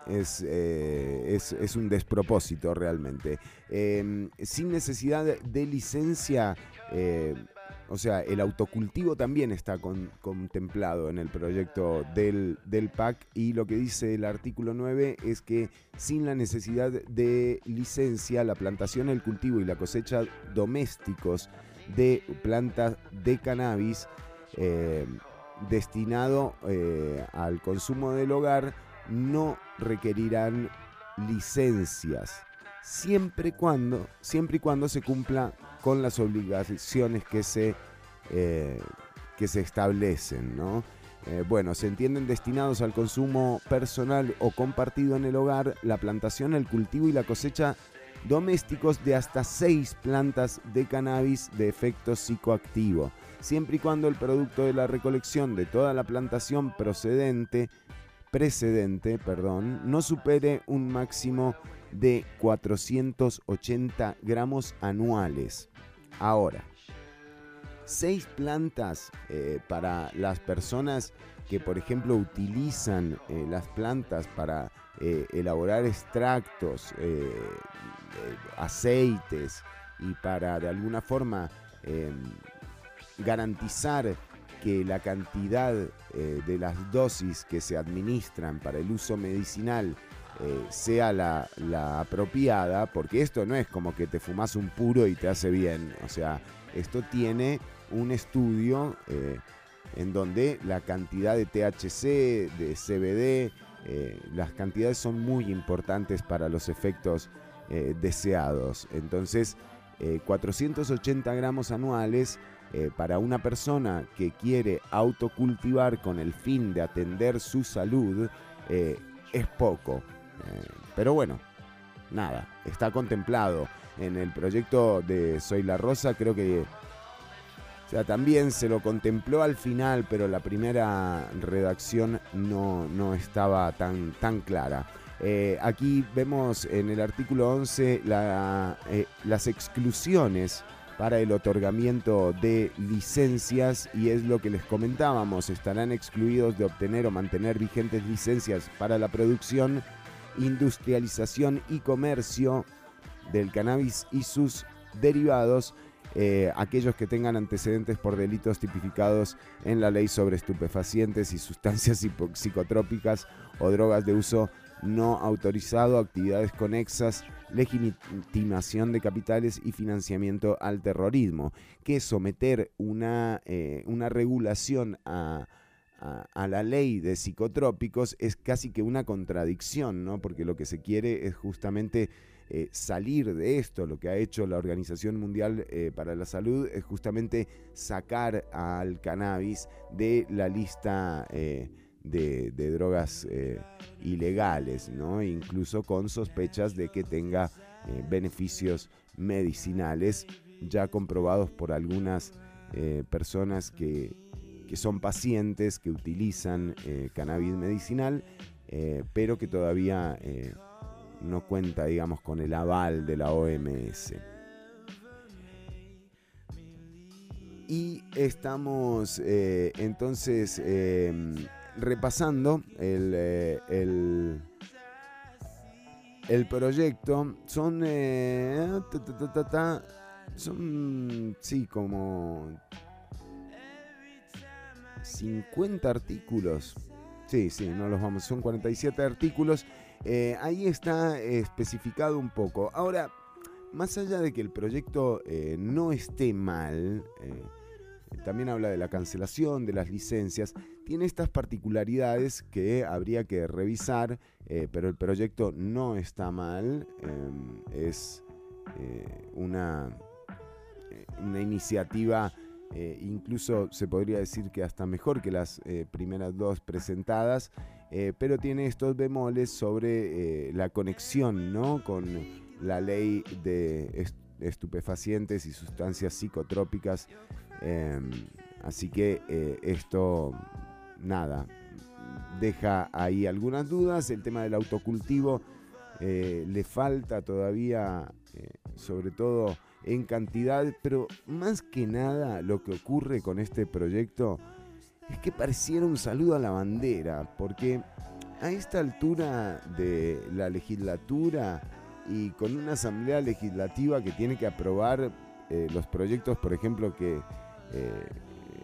eh, es, es, un despropósito realmente. Eh, sin necesidad de licencia, eh, o sea, el autocultivo también está con- contemplado en el proyecto del, del PAC y lo que dice el artículo 9 es que sin la necesidad de licencia, la plantación, el cultivo y la cosecha domésticos de plantas de cannabis eh, destinado al consumo del hogar no requerirán licencias siempre y cuando siempre y cuando se cumpla con las obligaciones que se eh, que se establecen ¿no? Eh, bueno, se entienden destinados al consumo personal o compartido en el hogar, la plantación, el cultivo y la cosecha domésticos de hasta seis plantas de cannabis de efecto psicoactivo, siempre y cuando el producto de la recolección de toda la plantación procedente, precedente, perdón, no supere un máximo de 480 gramos anuales. Ahora, seis plantas eh, para las personas que, por ejemplo, utilizan eh, las plantas para eh, elaborar extractos, aceites y para de alguna forma eh, garantizar que la cantidad eh, de las dosis que se administran para el uso medicinal eh, sea la, apropiada, porque esto no es como que te fumas un puro y te hace bien, o sea, esto tiene un estudio eh, en donde la cantidad de THC, de CBD, las cantidades son muy importantes para los efectos deseados. Entonces, eh, 480 gramos anuales eh, para una persona que quiere autocultivar con el fin de atender su salud eh, es poco. Eh, pero bueno, nada, está contemplado en el proyecto de Soy la Rosa, creo que o sea, también se lo contempló al final, pero la primera redacción no, no estaba tan, tan clara. Aquí vemos en el artículo 11 la, eh, las exclusiones para el otorgamiento de licencias y es lo que les comentábamos, estarán excluidos de obtener o mantener vigentes licencias para la producción, industrialización y comercio del cannabis y sus derivados, eh, aquellos que tengan antecedentes por delitos tipificados en la ley sobre estupefacientes y sustancias psicotrópicas o drogas de uso no autorizado, actividades conexas, legitimación de capitales y financiamiento al terrorismo, que someter una, eh, una regulación a, a- la ley de psicotrópicos es casi que una contradicción, ¿no? Porque lo que se quiere es justamente eh, salir de esto. Lo que ha hecho la Organización Mundial eh, para la Salud es justamente sacar al cannabis de la lista de, drogas eh, ilegales, ¿no? Incluso con sospechas de que tenga eh, beneficios medicinales ya comprobados por algunas eh, personas que, que son pacientes que utilizan cannabis medicinal, pero que todavía no cuenta, digamos, con el aval de la OMS. y estamos entonces eh, repasando el, eh, el, el proyecto. Son, eh, son, sí, como 50 artículos. Sí, sí, no los vamos, son 47 artículos. Eh, ahí está especificado un poco. Ahora, más allá de que el proyecto eh, no esté mal, también habla de la cancelación de las licencias, tiene estas particularidades que habría que revisar, eh, pero el proyecto no está mal, eh, es eh, una, eh, una iniciativa incluso se podría decir que hasta mejor que las primeras dos presentadas, pero tiene estos bemoles sobre la conexión ¿no? con la ley de est- estupefacientes y sustancias psicotrópicas. Eh, así que eh, esto, nada, deja ahí algunas dudas. El tema del autocultivo eh, le falta todavía, eh, sobre todo en cantidad, pero más que nada lo que ocurre con este proyecto es que pareciera un saludo a la bandera, porque a esta altura de la legislatura y con una asamblea legislativa que tiene que aprobar los proyectos, por ejemplo, que eh,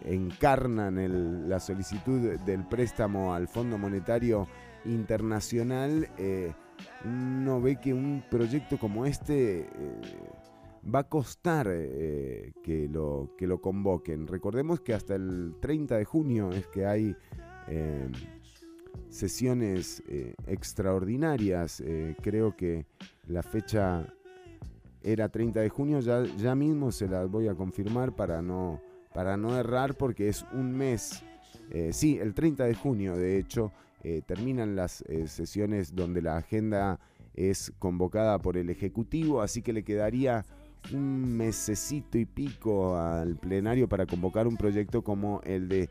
encarnan el- la solicitud del préstamo al Fondo Monetario Internacional, eh, uno ve que un proyecto como este eh, va a costar eh, que, lo, que lo convoquen. Recordemos que hasta el 30 de junio es que hay sesiones extraordinarias. creo que la fecha era 30 de junio, ya, ya mismo se las voy a confirmar para no, para no errar porque es un mes. Eh, sí, el 30 de junio, de hecho, eh, terminan las eh, sesiones donde la agenda es convocada por el Ejecutivo, así que le quedaría un mesecito y pico al plenario para convocar un proyecto como el de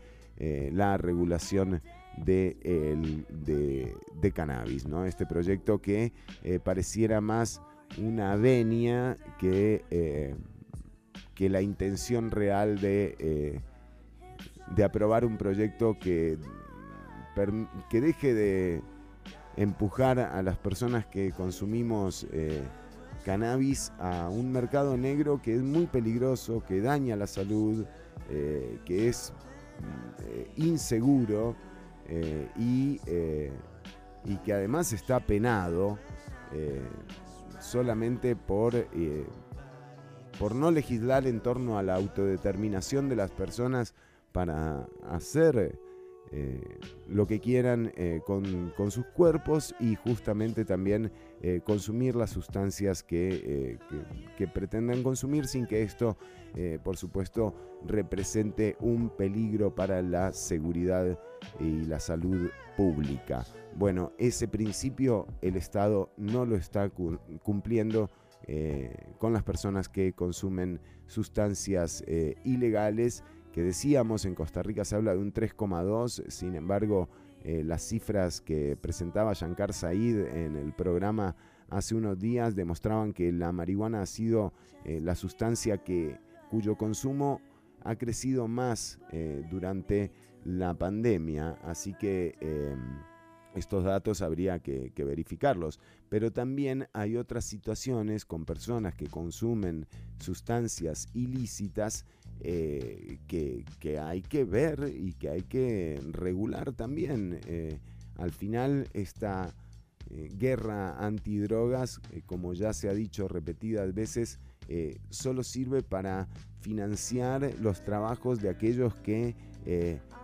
la regulación de, el- de, cannabis, ¿no? Este proyecto que pareciera más una venia que, que la intención real de, eh, de aprobar un proyecto que, que deje de empujar a las personas que consumimos eh, cannabis a un mercado negro que es muy peligroso, que daña la salud, eh, que es inseguro y, y que además está penado solamente por, por no legislar en torno a la autodeterminación de las personas para hacer eh, lo que quieran eh, con, sus cuerpos y justamente también eh, consumir las sustancias que, que- pretendan consumir sin que esto, por supuesto, represente un peligro para la seguridad y la salud pública. Bueno, ese principio el Estado no lo está cu- cumpliendo eh, con las personas que consumen sustancias eh, ilegales que decíamos en Costa Rica se habla de un 3,2, sin embargo eh, las cifras que presentaba Shankar Said en el programa hace unos días demostraban que la marihuana ha sido la sustancia que, cuyo consumo ha crecido más durante la pandemia, así que eh, estos datos habría que, verificarlos. Pero también hay otras situaciones con personas que consumen sustancias ilícitas eh, que, hay que ver y que hay que regular también. Eh, al final esta eh, guerra antidrogas, como ya se ha dicho repetidas veces, solo sirve para financiar los trabajos de aquellos que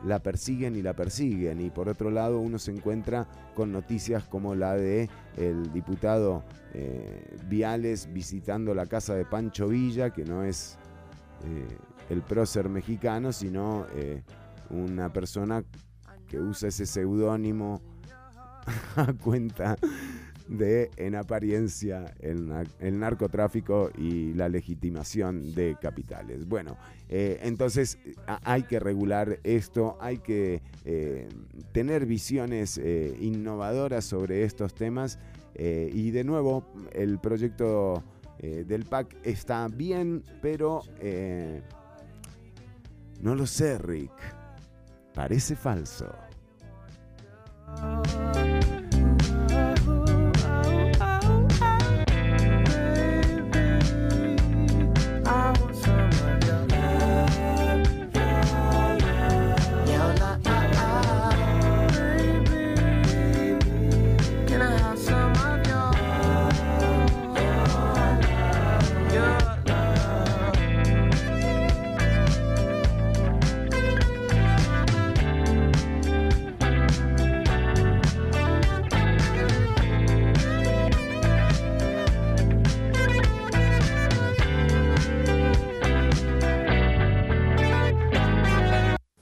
la persiguen y la persiguen. Y por otro lado uno se encuentra con noticias como la de el diputado eh, Viales visitando la casa de Pancho Villa, que no es eh, el prócer mexicano, sino eh, una persona que usa ese seudónimo a cuenta de, en apariencia, el, na- el narcotráfico y la legitimación de capitales. Bueno, eh, entonces hay que regular esto, hay que eh, tener visiones eh, innovadoras sobre estos temas y de nuevo el proyecto del PAC está bien, pero... No lo sé, Rick. Parece falso.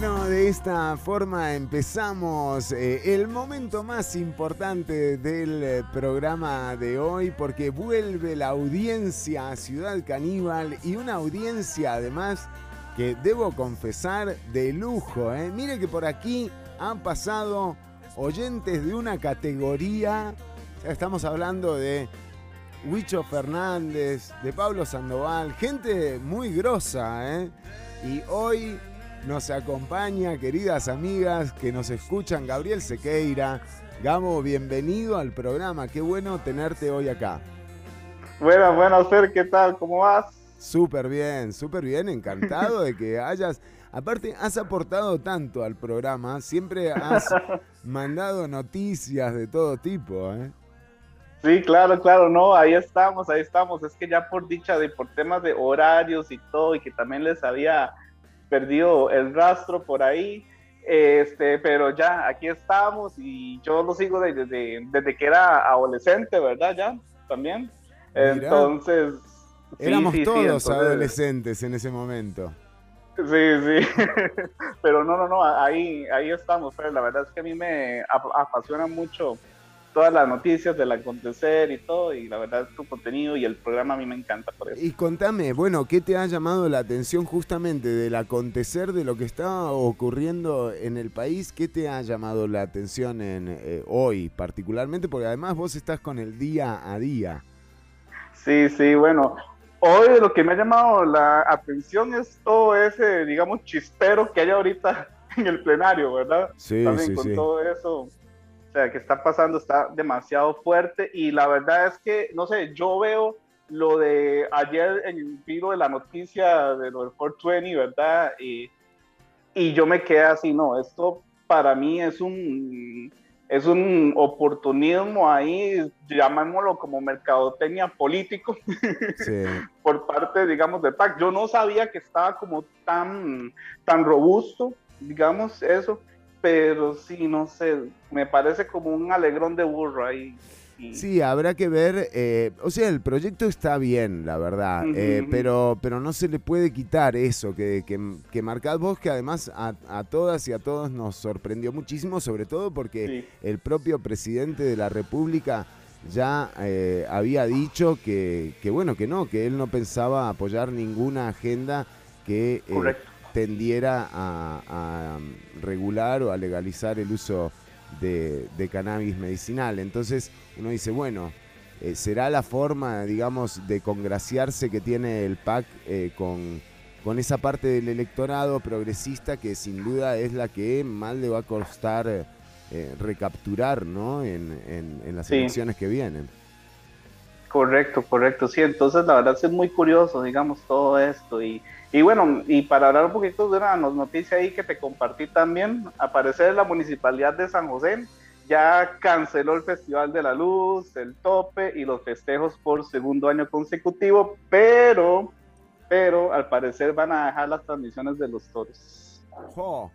Bueno, de esta forma empezamos eh, el momento más importante del eh, programa de hoy porque vuelve la audiencia a Ciudad Caníbal y una audiencia además que debo confesar de lujo. ¿eh? Mire que por aquí han pasado oyentes de una categoría, estamos hablando de Huicho Fernández, de Pablo Sandoval, gente muy grosa, ¿eh? Y hoy nos acompaña, queridas amigas que nos escuchan, Gabriel Sequeira. Gabo, bienvenido al programa, qué bueno tenerte hoy acá. Buenas, buenas, Fer, ¿qué tal? ¿Cómo vas? Súper bien, súper bien, encantado de que hayas... Aparte, has aportado tanto al programa, siempre has mandado noticias de todo tipo, ¿eh? Sí, claro, claro, no, ahí estamos, ahí estamos. Es que ya por dicha de por temas de horarios y todo, y que también les había perdido el rastro por ahí, este, pero ya aquí estamos y yo lo sigo desde, desde, que era adolescente, ¿verdad? Ya, también. Entonces, Éramos sí, sí, todos entonces- adolescentes en ese momento. Sí, sí, pero no, no, no, ahí, ahí estamos, Fer. La verdad es que a mí me ap- apasiona mucho todas las noticias del acontecer y todo, y la verdad tu contenido y el programa a mí me encanta por eso. Y contame, bueno, ¿qué te ha llamado la atención justamente del acontecer de lo que está ocurriendo en el país? ¿Qué te ha llamado la atención en eh, hoy particularmente? Porque además vos estás con el día a día. Sí, sí, bueno, hoy lo que me ha llamado la atención es todo ese, digamos, chispero que hay ahorita en el plenario, ¿verdad? Sí, También sí, con sí. todo eso, o sea, que está pasando está demasiado fuerte y la verdad es que, no sé, yo veo lo de ayer en el filo de la noticia de lo del 420, ¿verdad? Y, y yo me quedé así, no, esto para mí es un, es un oportunismo ahí, llamémoslo como mercadotecnia político Sí. por parte, digamos, del PAC. Yo no sabía que estaba como tan, tan robusto, digamos, eso, pero sí, no sé, me parece como un alegrón de burro ahí. Y- Sí, habrá que ver. eh, o sea, el proyecto está bien, la verdad. Eh, pero, pero no se le puede quitar eso que, que, que marcás vos, que además a, a todas y a todos nos sorprendió muchísimo, sobre todo porque el propio presidente de la República ya eh, había dicho que, que, bueno, que no, que él no pensaba apoyar ninguna agenda que eh. Tendiera a, a regular o a legalizar el uso de, de cannabis medicinal. Entonces uno dice, bueno, eh, ¿será la forma, digamos, de congraciarse que tiene el PAC eh, con, con esa parte del electorado progresista que sin duda es la que más le va a costar eh, recapturar ¿no? en, en- en las Sí. elecciones que vienen? Correcto, correcto, sí, entonces la verdad es muy curioso, digamos, todo esto. Y, y bueno, y para hablar un poquito de una no- noticia ahí que te compartí también, aparecer la Municipalidad de San José ya canceló el Festival de la Luz, el tope y los festejos por segundo año consecutivo, pero, pero al parecer van a dejar las transmisiones de los toros. Jo,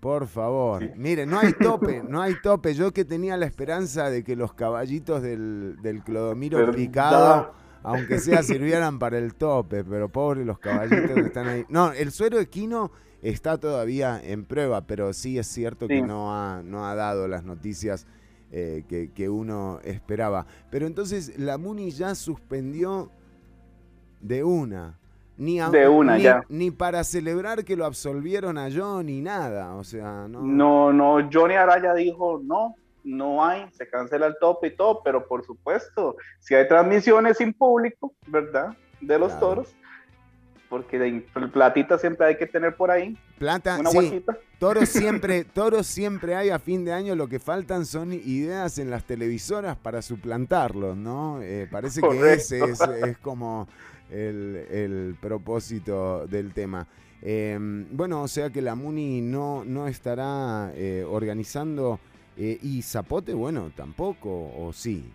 por favor. Mire, no hay tope, no hay tope. Yo que tenía la esperanza de que los caballitos del, del Clodomiro picado, aunque sea, sirvieran para el tope, pero pobres los caballitos que están ahí. No, el suero equino está todavía en prueba, pero sí es cierto que no ha, no ha dado las noticias eh, que, que uno esperaba. Pero entonces la MUNI ya suspendió de una. Ni, a- De una, ni- ya. ni para celebrar que lo absolvieron a John ni nada. O sea, no. No, no, Johnny Araya dijo no, no hay, se cancela el tope y todo, pero por supuesto, si hay transmisiones sin público, ¿verdad? De los Claro. toros, porque de platita siempre hay que tener por ahí. Plata, Una sí. Toros siempre, toros siempre hay a fin de año. Lo que faltan son ideas en las televisoras para suplantarlos, ¿no? Eh, parece que ese es, es como el, el propósito del tema. Eh, bueno, o sea que la MUNI no, no estará eh, organizando. eh, y Zapote, bueno, tampoco, o sí.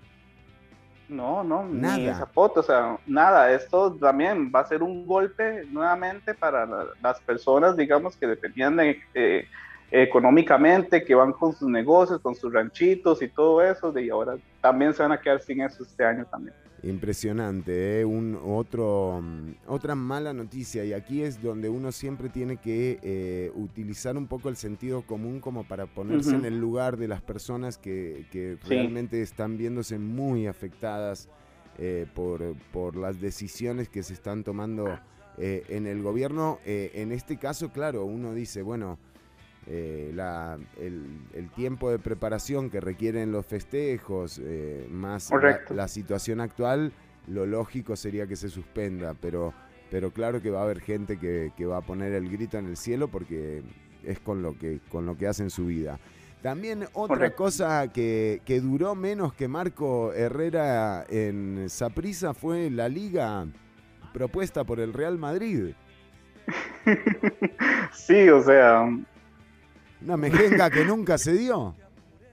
No, no, ni Nada. zapote, o sea, nada, esto también va a ser un golpe nuevamente para la- las personas, digamos, que dependían de, eh, económicamente, que van con sus negocios, con sus ranchitos y todo eso, y ahora también se van a quedar sin eso este año también. Impresionante, ¿eh? Un, otro, mm, otra mala noticia y aquí es donde uno siempre tiene que eh, utilizar un poco el sentido común como para ponerse en el lugar de las personas que, que Sí. realmente están viéndose muy afectadas eh, por, por las decisiones que se están tomando eh, en el gobierno. Eh, en este caso, claro, uno dice, bueno, eh, la- el, el tiempo de preparación que requieren los festejos, eh, más la, la situación actual, lo lógico sería que se suspenda, pero, pero claro que va a haber gente que, que va a poner el grito en el cielo porque es con lo que, con lo que hacen su vida. También otra Correcto. cosa que, que duró menos que Marco Herrera en Saprissa fue la liga propuesta por el Real Madrid. Sí, o sea, Una mejenga que nunca se dio.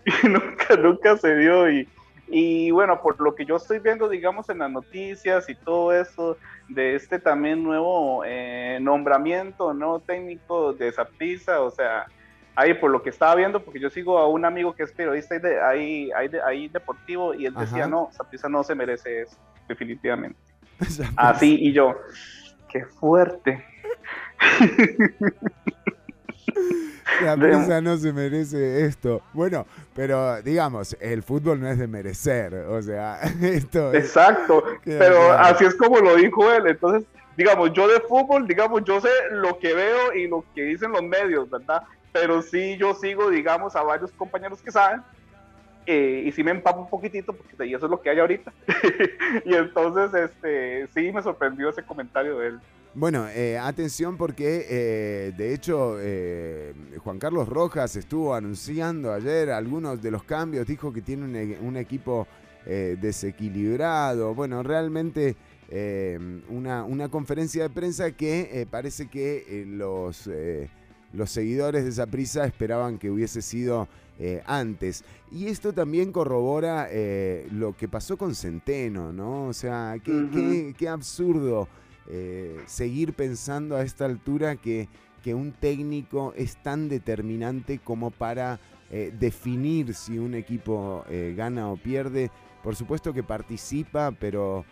nunca, nunca se dio y, y bueno, por lo que yo estoy viendo, digamos, en las noticias y todo eso, de este también nuevo eh, nombramiento, ¿no? Técnico de Saprissa, o sea, ahí por lo que estaba viendo, porque yo sigo a un amigo que es periodista ahí, de, ahí, ahí, de- ahí deportivo y él decía, no, Saprissa no se merece eso, definitivamente. Así, y yo, qué fuerte. La prensa no se merece esto. Bueno, pero digamos, el fútbol no es de merecer. O sea, esto es- Exacto, pero así es como lo dijo él. Entonces, digamos, yo de fútbol, digamos, yo sé lo que veo y lo que dicen los medios, ¿verdad? Pero sí, yo sigo, digamos, a varios compañeros que saben. eh, y sí me empapo un poquitito, porque eso es lo que hay ahorita. y entonces, este, sí me sorprendió ese comentario de él. Bueno, eh, atención porque eh, de hecho eh, Juan Carlos Rojas estuvo anunciando ayer algunos de los cambios, dijo que tiene un, e- un equipo eh, desequilibrado, bueno, realmente eh, una, una conferencia de prensa que parece que los, eh, los seguidores de esa prisa esperaban que hubiese sido eh, antes. Y esto también corrobora eh, lo que pasó con Centeno, ¿no? O sea, qué- qué absurdo eh, seguir pensando a esta altura que, que un técnico es tan determinante como para eh, definir si un equipo eh, gana o pierde. Por supuesto que participa, pero,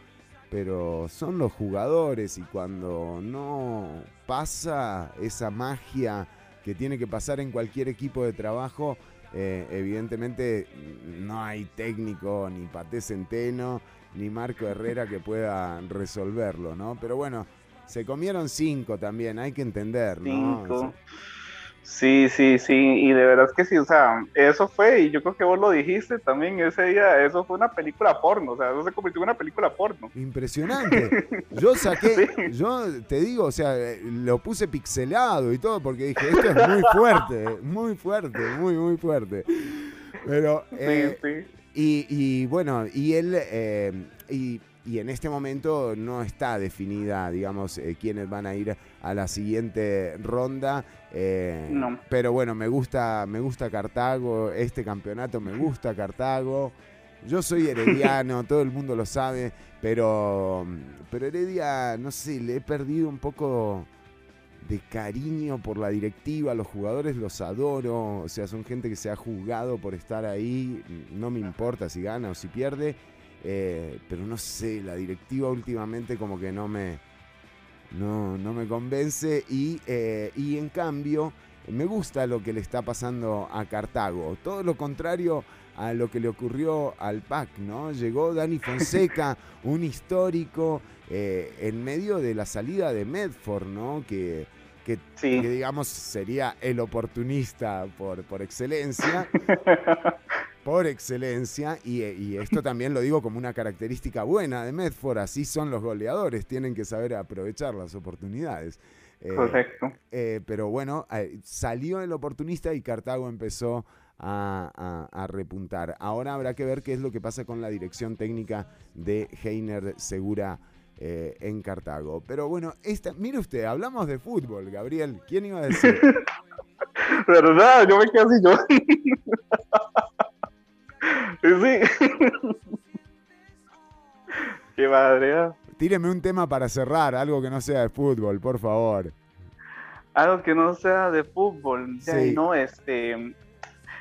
pero son los jugadores y cuando no pasa esa magia que tiene que pasar en cualquier equipo de trabajo, evidentemente no hay técnico ni Paté Centeno ni Marco Herrera que pueda resolverlo, ¿no? Pero bueno, se comieron cinco también, hay que entender, ¿no? Cinco. Sí, sí, sí, y de verdad es que sí, o sea, eso fue, y yo creo que vos lo dijiste también ese día, eso fue una película porno, o sea, eso se convirtió en una película porno. Impresionante. Yo saqué, yo te digo, o sea, lo puse pixelado y todo porque dije, esto es muy fuerte, muy fuerte, muy, muy fuerte. Pero, eh, Y, y bueno, y él, eh, y, y en este momento no está definida, digamos, eh, quiénes van a ir a la siguiente ronda. eh, No. Pero bueno, me gusta, me gusta Cartago, este campeonato me gusta Cartago. Yo soy herediano, todo el mundo lo sabe, pero, pero Heredia, no sé, le he perdido un poco de cariño por la directiva, los jugadores los adoro, o sea, son gente que se ha jugado por estar ahí, no me importa si gana o si pierde, eh, pero no sé, la directiva últimamente como que no me, no, no me convence y, eh, y en cambio me gusta lo que le está pasando a Cartago, todo lo contrario a lo que le ocurrió al PAC, ¿no? Llegó Dani Fonseca, un histórico, eh, en medio de la salida de Medford, ¿no? Que, que, que, digamos sería el oportunista por, por excelencia. por excelencia, y, y esto también lo digo como una característica buena de Medford, así son los goleadores, tienen que saber aprovechar las oportunidades. Eh, Correcto. eh, pero bueno, eh, salió el oportunista y Cartago empezó a, a- a repuntar. Ahora habrá que ver qué es lo que pasa con la dirección técnica de Heiner Segura eh, en Cartago. Pero bueno, esta, mire usted, hablamos de fútbol, Gabriel. ¿Quién iba a decir? ¿Verdad? Yo me quedé así, yo. sí. Qué madre. ah. Tíreme un tema para cerrar, algo que no sea de fútbol, por favor. Algo que no sea de fútbol. Sí. No, este.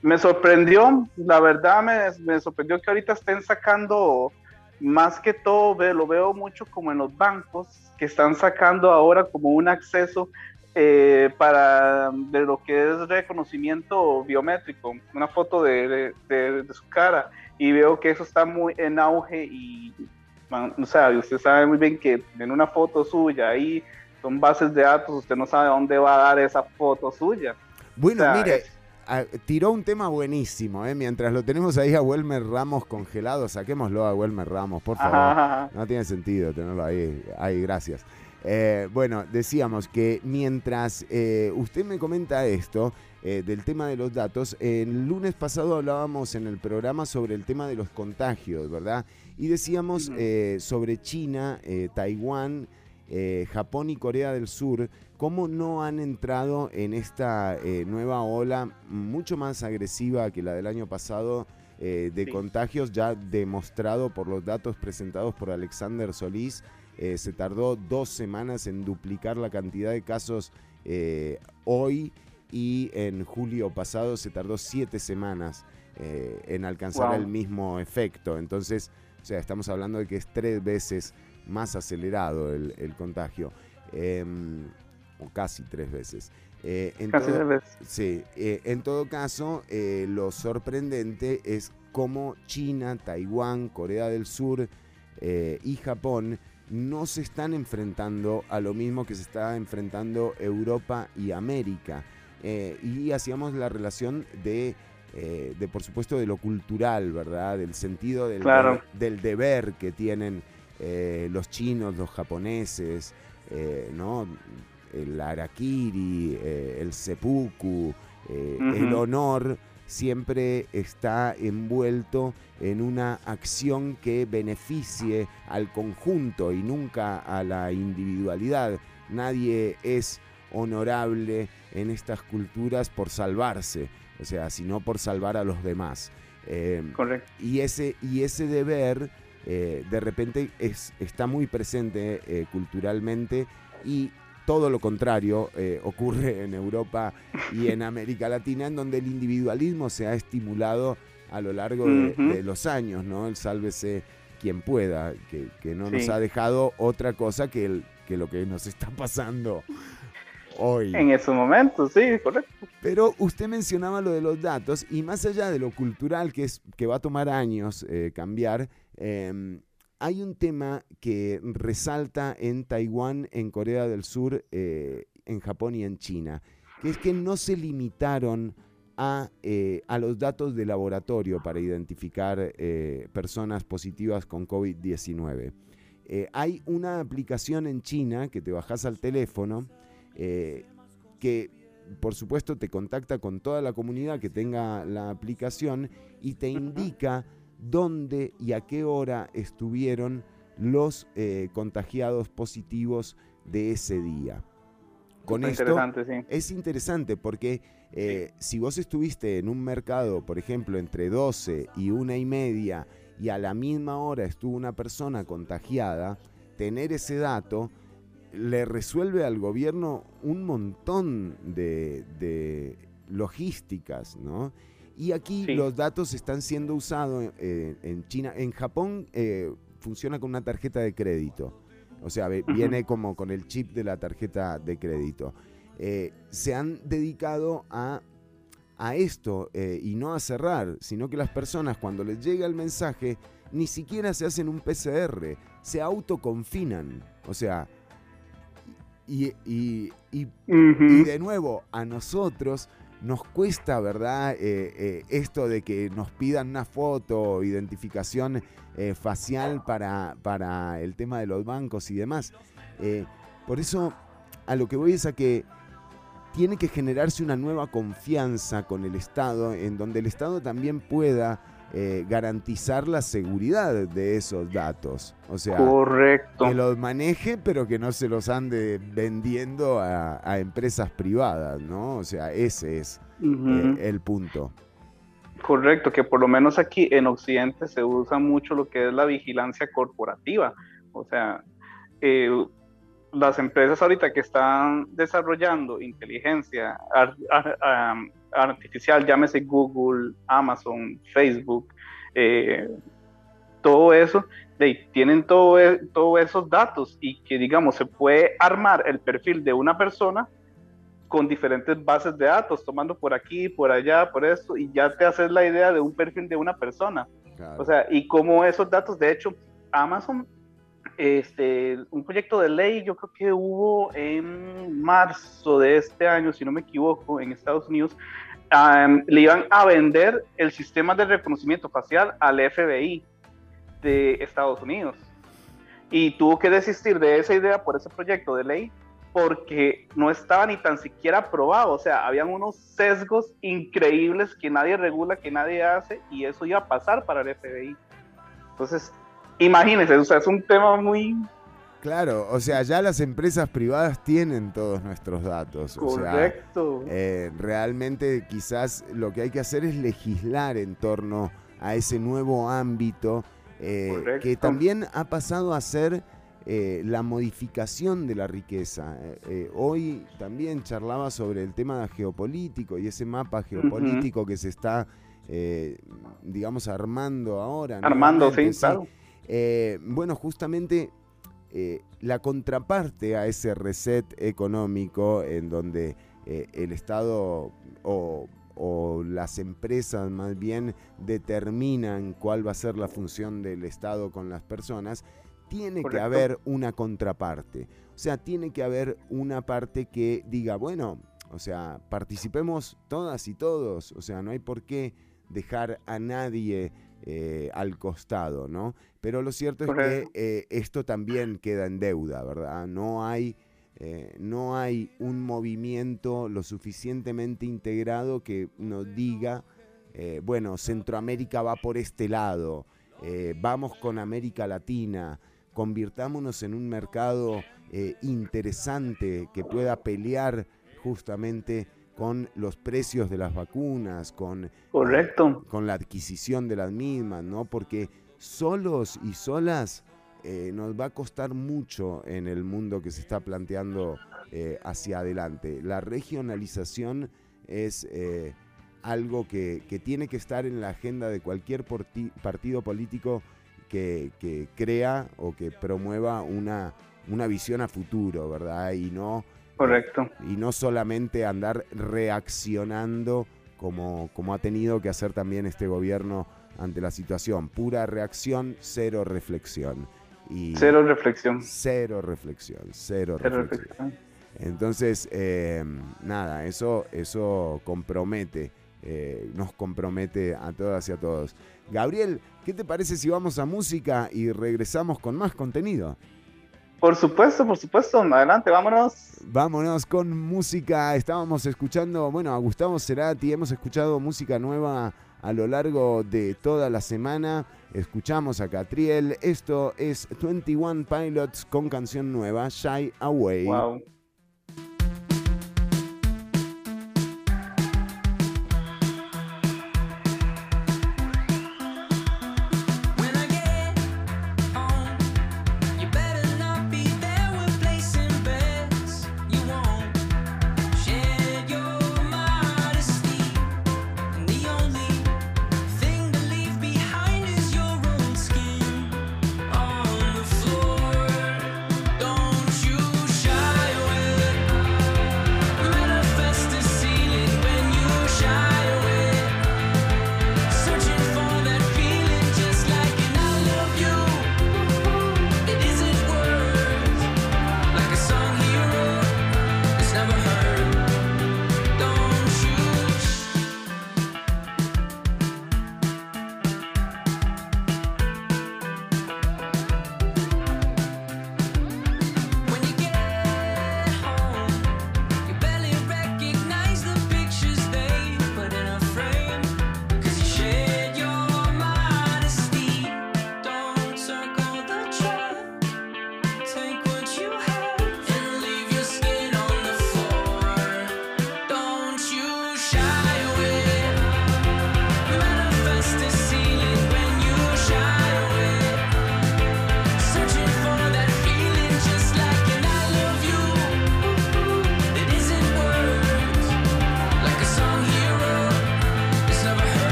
Me sorprendió, la verdad me, me sorprendió que ahorita estén sacando más que todo lo veo mucho como en los bancos que están sacando ahora como un acceso eh, para de lo que es reconocimiento biométrico, una foto de, de- de- de su cara y veo que eso está muy en auge y man, o sea, usted sabe muy bien que en una foto suya ahí son bases de datos, usted no sabe dónde va a dar esa foto suya. Bueno, O sea, mire, es- a- tiró un tema buenísimo, ¿eh? Mientras lo tenemos ahí a Welmer Ramos congelado, saquémoslo a Welmer Ramos, por favor. Ajá, ajá. No tiene sentido tenerlo ahí. Ahí, gracias. Eh, bueno, decíamos que mientras eh, usted me comenta esto eh, del tema de los datos, el lunes pasado hablábamos en el programa sobre el tema de los contagios, ¿verdad? Y decíamos eh, sobre China, Taiwán, eh, Japón y Corea del Sur, cómo no han entrado en esta eh, nueva ola mucho más agresiva que la del año pasado eh, de contagios, ya demostrado por los datos presentados por Alexander Solís. Se tardó dos semanas en duplicar la cantidad de casos hoy y en julio pasado se tardó siete semanas en alcanzar Wow. el mismo efecto. Entonces, o sea, estamos hablando de que es tres veces más acelerado el, el contagio, em, o casi tres veces. Eh, en Casi todo- tres veces. Sí, eh, en todo caso, eh, lo sorprendente es cómo China, Taiwán, Corea del Sur y Japón no se están enfrentando a lo mismo que se está enfrentando Europa y América. Y hacíamos la relación de, eh, de, por supuesto, de lo cultural, ¿verdad? Del sentido del, Claro. deber, del deber que tienen eh, los chinos, los japoneses, eh, ¿no? El harakiri, eh, el seppuku, el honor siempre está envuelto en una acción que beneficie al conjunto y nunca a la individualidad. Nadie es honorable en estas culturas por salvarse, o sea, sino por salvar a los demás. Eh, Correcto. Y ese, y ese deber eh, de repente es, está muy presente eh, culturalmente y todo lo contrario eh, ocurre en Europa y en América Latina, en donde el individualismo se ha estimulado a lo largo de, los años, ¿no? El sálvese quien pueda, que, que no nos ha dejado otra cosa que, el, que lo que nos está pasando hoy. En esos momentos, sí, correcto. Pero usted mencionaba lo de los datos y más allá de lo cultural que, es, que va a tomar años eh, cambiar, eh, hay un tema que resalta en Taiwán, en Corea del Sur, eh, en Japón y en China, que es que no se limitaron a, eh, a los datos de laboratorio para identificar eh, personas positivas con COVID-19. Eh, hay una aplicación en China que te bajas al teléfono eh, que por supuesto te contacta con toda la comunidad que tenga la aplicación y te indica dónde y a qué hora estuvieron los eh, contagiados positivos de ese día. Con Súper esto interesante, sí. es interesante porque eh, si vos estuviste en un mercado, por ejemplo, entre 12 y una y media y a la misma hora estuvo una persona contagiada, tener ese dato le resuelve al gobierno un montón de, de logísticas, ¿no? Y aquí Sí. los datos están siendo usados eh, en China. En Japón eh, funciona con una tarjeta de crédito. O sea, ve- viene como con el chip de la tarjeta de crédito. Eh, se han dedicado a, a esto y no a cerrar, sino que las personas cuando les llega el mensaje ni siquiera se hacen un PCR, se autoconfinan. O sea, y, y- y- y de nuevo, a nosotros nos cuesta, ¿verdad? Eh, eh, esto de que nos pidan una foto, identificación eh, facial para, para el tema de los bancos y demás. Por eso, a lo que voy es a que tiene que generarse una nueva confianza con el Estado, en donde el Estado también pueda eh, garantizar la seguridad de esos datos. O sea, Correcto. que los maneje, pero que no se los ande vendiendo a, a empresas privadas, ¿no? O sea, ese es eh, el punto. Correcto, que por lo menos aquí en Occidente se usa mucho lo que es la vigilancia corporativa. O sea, eh, las empresas ahorita que están desarrollando inteligencia ar- artificial, llámese Google, Amazon, Facebook, eh, todo eso, de, tienen todo, e- todos esos datos y que, digamos, se puede armar el perfil de una persona con diferentes bases de datos, tomando por aquí, por allá, por esto, y ya te haces la idea de un perfil de una persona. O sea, y cómo esos datos, de hecho, Amazon, este, un proyecto de ley, yo creo que hubo en marzo de este año, si no me equivoco, en Estados Unidos, am, le iban a vender el sistema de reconocimiento facial al FBI de Estados Unidos. Y tuvo que desistir de esa idea por ese proyecto de ley porque no estaba ni tan siquiera aprobado. O sea, habían unos sesgos increíbles que nadie regula, que nadie hace, y eso iba a pasar para el FBI. Entonces, imagínense, o sea, es un tema muy Claro, o sea, ya las empresas privadas tienen todos nuestros datos. o sea, correcto. eh, realmente quizás lo que hay que hacer es legislar en torno a ese nuevo ámbito eh, que también ha pasado a ser eh, la modificación de la riqueza. Eh, hoy también charlaba sobre el tema geopolítico y ese mapa geopolítico que se está, eh, digamos, armando ahora. Armando, sí, claro. Eh, bueno, justamente eh, la contraparte a ese reset económico en donde eh, el Estado o, o las empresas más bien determinan cuál va a ser la función del Estado con las personas, tiene que haber una contraparte. O sea, tiene que haber una parte que diga, bueno, o sea, participemos todas y todos, o sea, no hay por qué dejar a nadie eh, al costado, ¿no? Pero lo cierto es Correcto. que eh, esto también queda en deuda, ¿verdad? No hay, eh, no hay un movimiento lo suficientemente integrado que nos diga, eh, bueno, Centroamérica va por este lado, vamos con América Latina, convirtámonos en un mercado interesante que pueda pelear justamente con los precios de las vacunas, con, Correcto. con la adquisición de las mismas, ¿no? Porque solos y solas eh, nos va a costar mucho en el mundo que se está planteando eh, hacia adelante. La regionalización es eh, algo que, que tiene que estar en la agenda de cualquier partido político que, que crea o que promueva una, una visión a futuro, ¿verdad? Y no Correcto. y no solamente andar reaccionando como, como ha tenido que hacer también este gobierno ante la situación. Pura reacción, cero reflexión. Y Cero reflexión. Cero reflexión, cero, Cero reflexión. Entonces, eh, nada, eso, eso compromete, eh, nos compromete a todas y a todos. Gabriel, ¿qué te parece si vamos a música y regresamos con más contenido? Por supuesto, por supuesto. Adelante, vámonos. Vámonos con música. Estábamos escuchando, bueno, a Gustavo Cerati. Hemos escuchado música nueva a lo largo de toda la semana. Escuchamos a Catriel. Esto es 21 Pilots con canción nueva, Shy Away. Wow.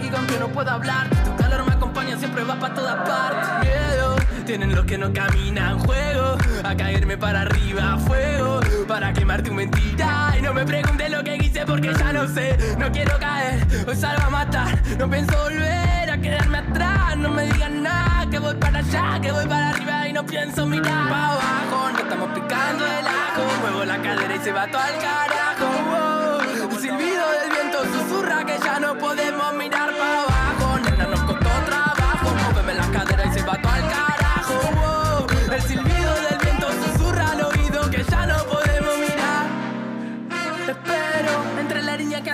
Aquí aunque no puedo hablar. Tu calor me acompaña, siempre va para todas partes. Miedo, tienen los que no caminan juego. A caerme para arriba, fuego. Para quemar tu mentira. Y no me preguntes lo que hice porque ya no sé. No quiero caer, hoy salgo a matar. No pienso volver a quedarme atrás. No me digan nada, que voy para allá, que voy para arriba y no pienso mirar para abajo. No estamos picando el ajo. Muevo la cadera y se va todo al carajo. El silbido del viento susurra que ya no podemos mirar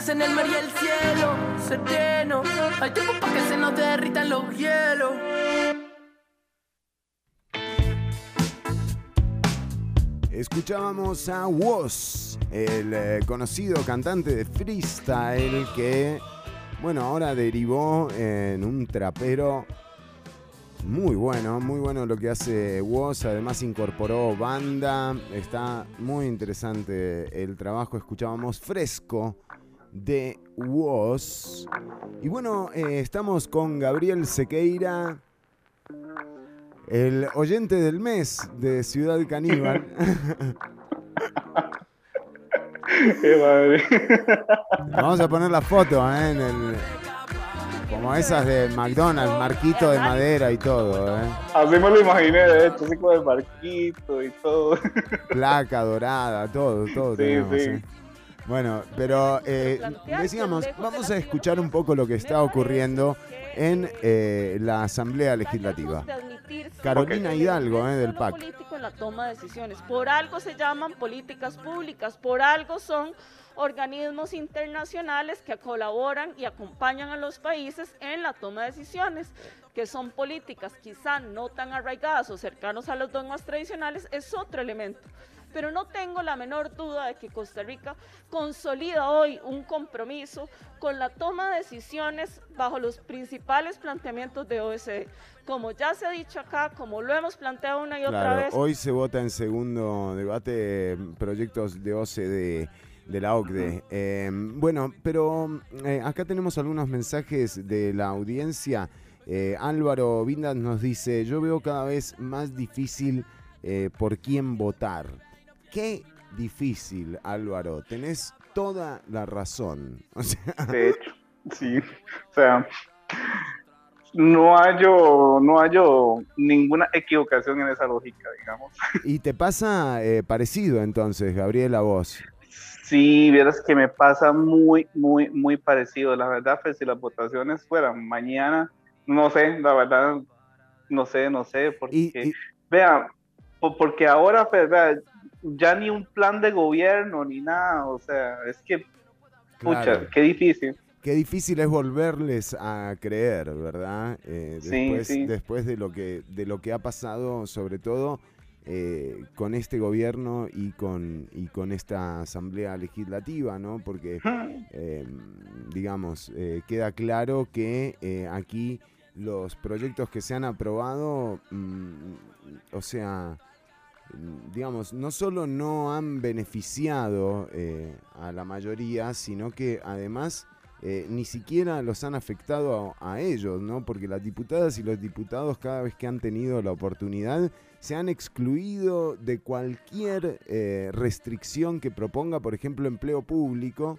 hacen el mar y el cielo. Sereno, hay tiempo para que se nos derritan los hielos. Escuchábamos a Woz, el eh, conocido cantante de freestyle que, bueno, ahora derivó en un trapero muy bueno, muy bueno lo que hace Woz. Además incorporó banda, está muy interesante el trabajo. Escuchábamos Fresco de Woz. Y bueno, eh, estamos con Gabriel Sequeira. El oyente del mes de Ciudad Caníbal. Qué madre. Vamos a poner la foto ¿eh? en el. Como esas de McDonald's, marquito de madera y todo, ¿eh? Así me lo imaginé, de hecho, así como de marquito y todo. Placa dorada, todo, todo Sí, tenemos, sí. ¿eh? Bueno, pero eh, decíamos, vamos a escuchar un poco lo que está ocurriendo en eh, la Asamblea Legislativa. Carolina Hidalgo, eh, del el PAC. político en la toma de decisiones. Por algo se llaman políticas públicas, por algo son organismos internacionales que colaboran y acompañan a los países en la toma de decisiones, que son políticas quizá no tan arraigadas o cercanos a los dogmas tradicionales, es otro elemento. Pero no tengo la menor duda de que Costa Rica consolida hoy un compromiso con la toma de decisiones bajo los principales planteamientos de OSCE. Como ya se ha dicho acá, como lo hemos planteado una y otra Claro, vez, hoy se vota en segundo debate eh, proyectos de OCDE de la OCDE. Eh, bueno, pero eh, acá tenemos algunos mensajes de la audiencia. Eh, Álvaro Vindas nos dice, yo veo cada vez más difícil eh, por quién votar. Qué difícil, Álvaro. Tenés toda la razón. O sea, De hecho, sí. O sea, no hallo, no hallo ninguna equivocación en esa lógica, digamos. y te pasa eh, parecido entonces, Gabriela, vos. Sí, vieras que me pasa muy, muy, muy parecido. La verdad, pues si las votaciones fueran mañana, no sé, la verdad, no sé, no sé, porque, vea, po- porque ahora, pues, vea, ya ni un plan de gobierno ni nada, o sea, es que, pucha, Claro. qué difícil. Qué difícil es volverles a creer, ¿verdad? Eh, Sí, después, sí. después de lo que de lo que ha pasado, sobre todo eh, con este gobierno y con y con esta asamblea legislativa, ¿no? Porque eh, digamos eh, queda claro que aquí los proyectos que se han aprobado, mm, o sea, digamos, no solo no han beneficiado eh, a la mayoría, sino que además eh, ni siquiera los han afectado a, a ellos, ¿no? Porque las diputadas y los diputados cada vez que han tenido la oportunidad se han excluido de cualquier eh, restricción que proponga, por ejemplo, empleo público.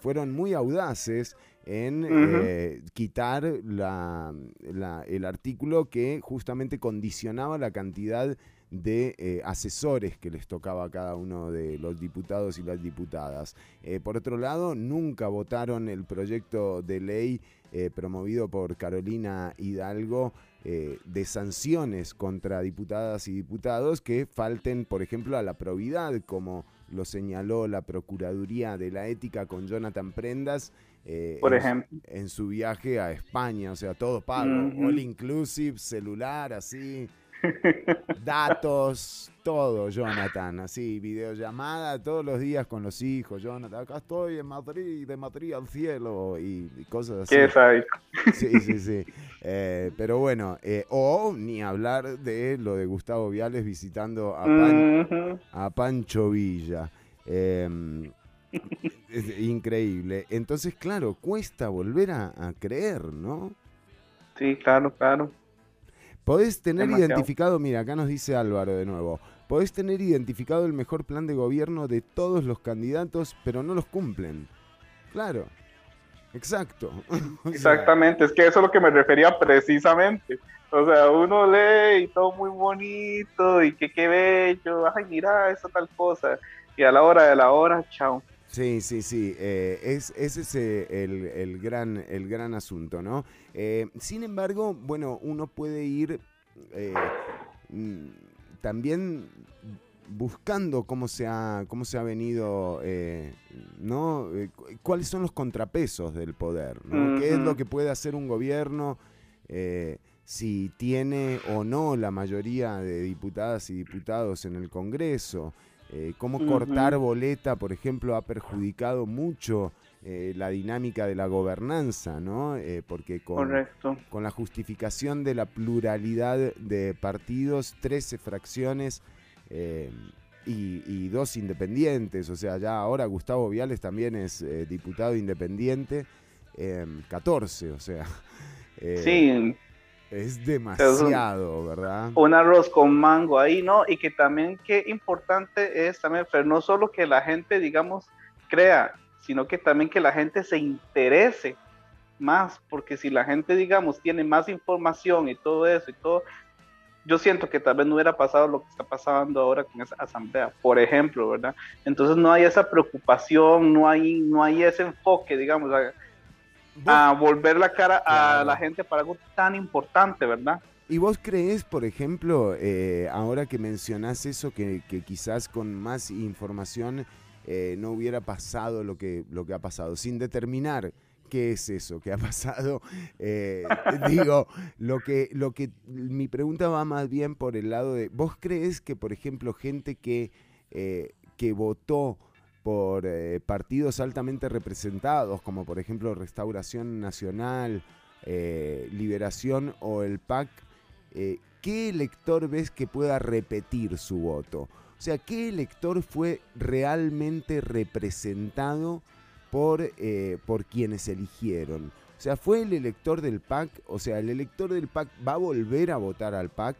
Fueron muy audaces en eh, quitar la- la- el artículo que justamente condicionaba la cantidad de eh, asesores que les tocaba a cada uno de los diputados y las diputadas. Eh, por otro lado, nunca votaron el proyecto de ley eh, promovido por Carolina Hidalgo de sanciones contra diputadas y diputados que falten, por ejemplo, a la probidad, como lo señaló la Procuraduría de la Ética con Jonathan Prendas. eh, Por en su- ejemplo. en su viaje a España, o sea, todo pago, all inclusive, celular, así, datos, todo, Jonathan, así, videollamada todos los días con los hijos, Jonathan, acá estoy en Madrid, de Madrid al cielo, y, y cosas así. Qué sádico. Sí, sí, sí. Eh, pero bueno, eh, o ni hablar de lo de Gustavo Viales visitando a, Pan- Ujú. a Pancho Villa. Eh, es increíble. Entonces, claro, cuesta volver a, a creer, ¿no? Sí, claro, claro. Podés tener Demasiado. identificado, mira, acá nos dice Álvaro de nuevo, podés tener identificado el mejor plan de gobierno de todos los candidatos, pero no los cumplen. Claro, exacto. Exactamente, es que eso es lo que me refería precisamente. O sea, uno lee y todo muy bonito y que qué bello, ay, mira, esa tal cosa. Y a la hora de la hora, chao. Sí, sí, sí. eh, es, ese es el, el gran, el gran asunto, ¿no? Eh, sin embargo, bueno, uno puede ir eh, mm, también buscando cómo se ha, cómo se ha venido, ¿no? Cu- ¿Cuáles son los contrapesos del poder? ¿no? ¿Qué es lo que puede hacer un gobierno? si tiene o no la mayoría de diputadas y diputados en el Congreso, eh, cómo cortar boleta, por ejemplo, ha perjudicado mucho eh, la dinámica de la gobernanza, ¿no? Eh, porque con, Correcto. con la justificación de la pluralidad de partidos, 13 fracciones eh, y, y dos independientes, o sea, ya ahora Gustavo Viales también es eh, diputado independiente, eh, 14, o sea. Sí. Es demasiado, ¿verdad? Un arroz con mango ahí, ¿no? Y que también qué importante es también, pero no solo que la gente, digamos, crea, sino que también que la gente se interese más, porque si la gente, digamos, tiene más información y todo eso y todo, yo siento que tal vez no hubiera pasado lo que está pasando ahora con esa asamblea, por ejemplo, ¿verdad? Entonces no hay esa preocupación, no hay, no hay ese enfoque, digamos, a, volver la cara a la gente para algo tan importante, ¿verdad? ¿Y vos crees, por ejemplo, eh, ahora que mencionás eso, que, que quizás con más información eh, no hubiera pasado lo que, lo que ha pasado, sin determinar qué es eso que ha pasado? eh, digo, lo que, lo que mi pregunta va más bien por el lado de, ¿vos crees que, por ejemplo, gente que, que votó por eh, partidos altamente representados, como por ejemplo Restauración Nacional, eh, Liberación o el PAC, eh, ¿qué elector ves que pueda repetir su voto? O sea, ¿qué elector fue realmente representado por, por quienes eligieron? O sea, ¿fue el elector del PAC? O sea, ¿el elector del PAC va a volver a votar al PAC?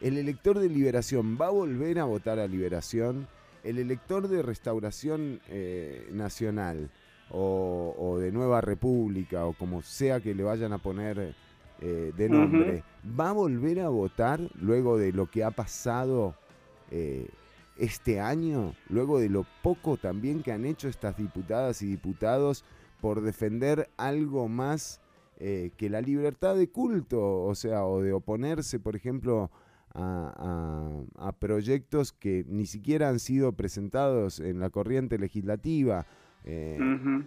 ¿El elector de Liberación va a volver a votar a Liberación? ¿El elector de Restauración eh, Nacional o, o de Nueva República o como sea que le vayan a poner eh, de nombre, va a volver a votar luego de lo que ha pasado eh, este año, luego de lo poco también que han hecho estas diputadas y diputados por defender algo más que la libertad de culto, o sea, o de oponerse, por ejemplo, a, a- a proyectos que ni siquiera han sido presentados en la corriente legislativa, eh,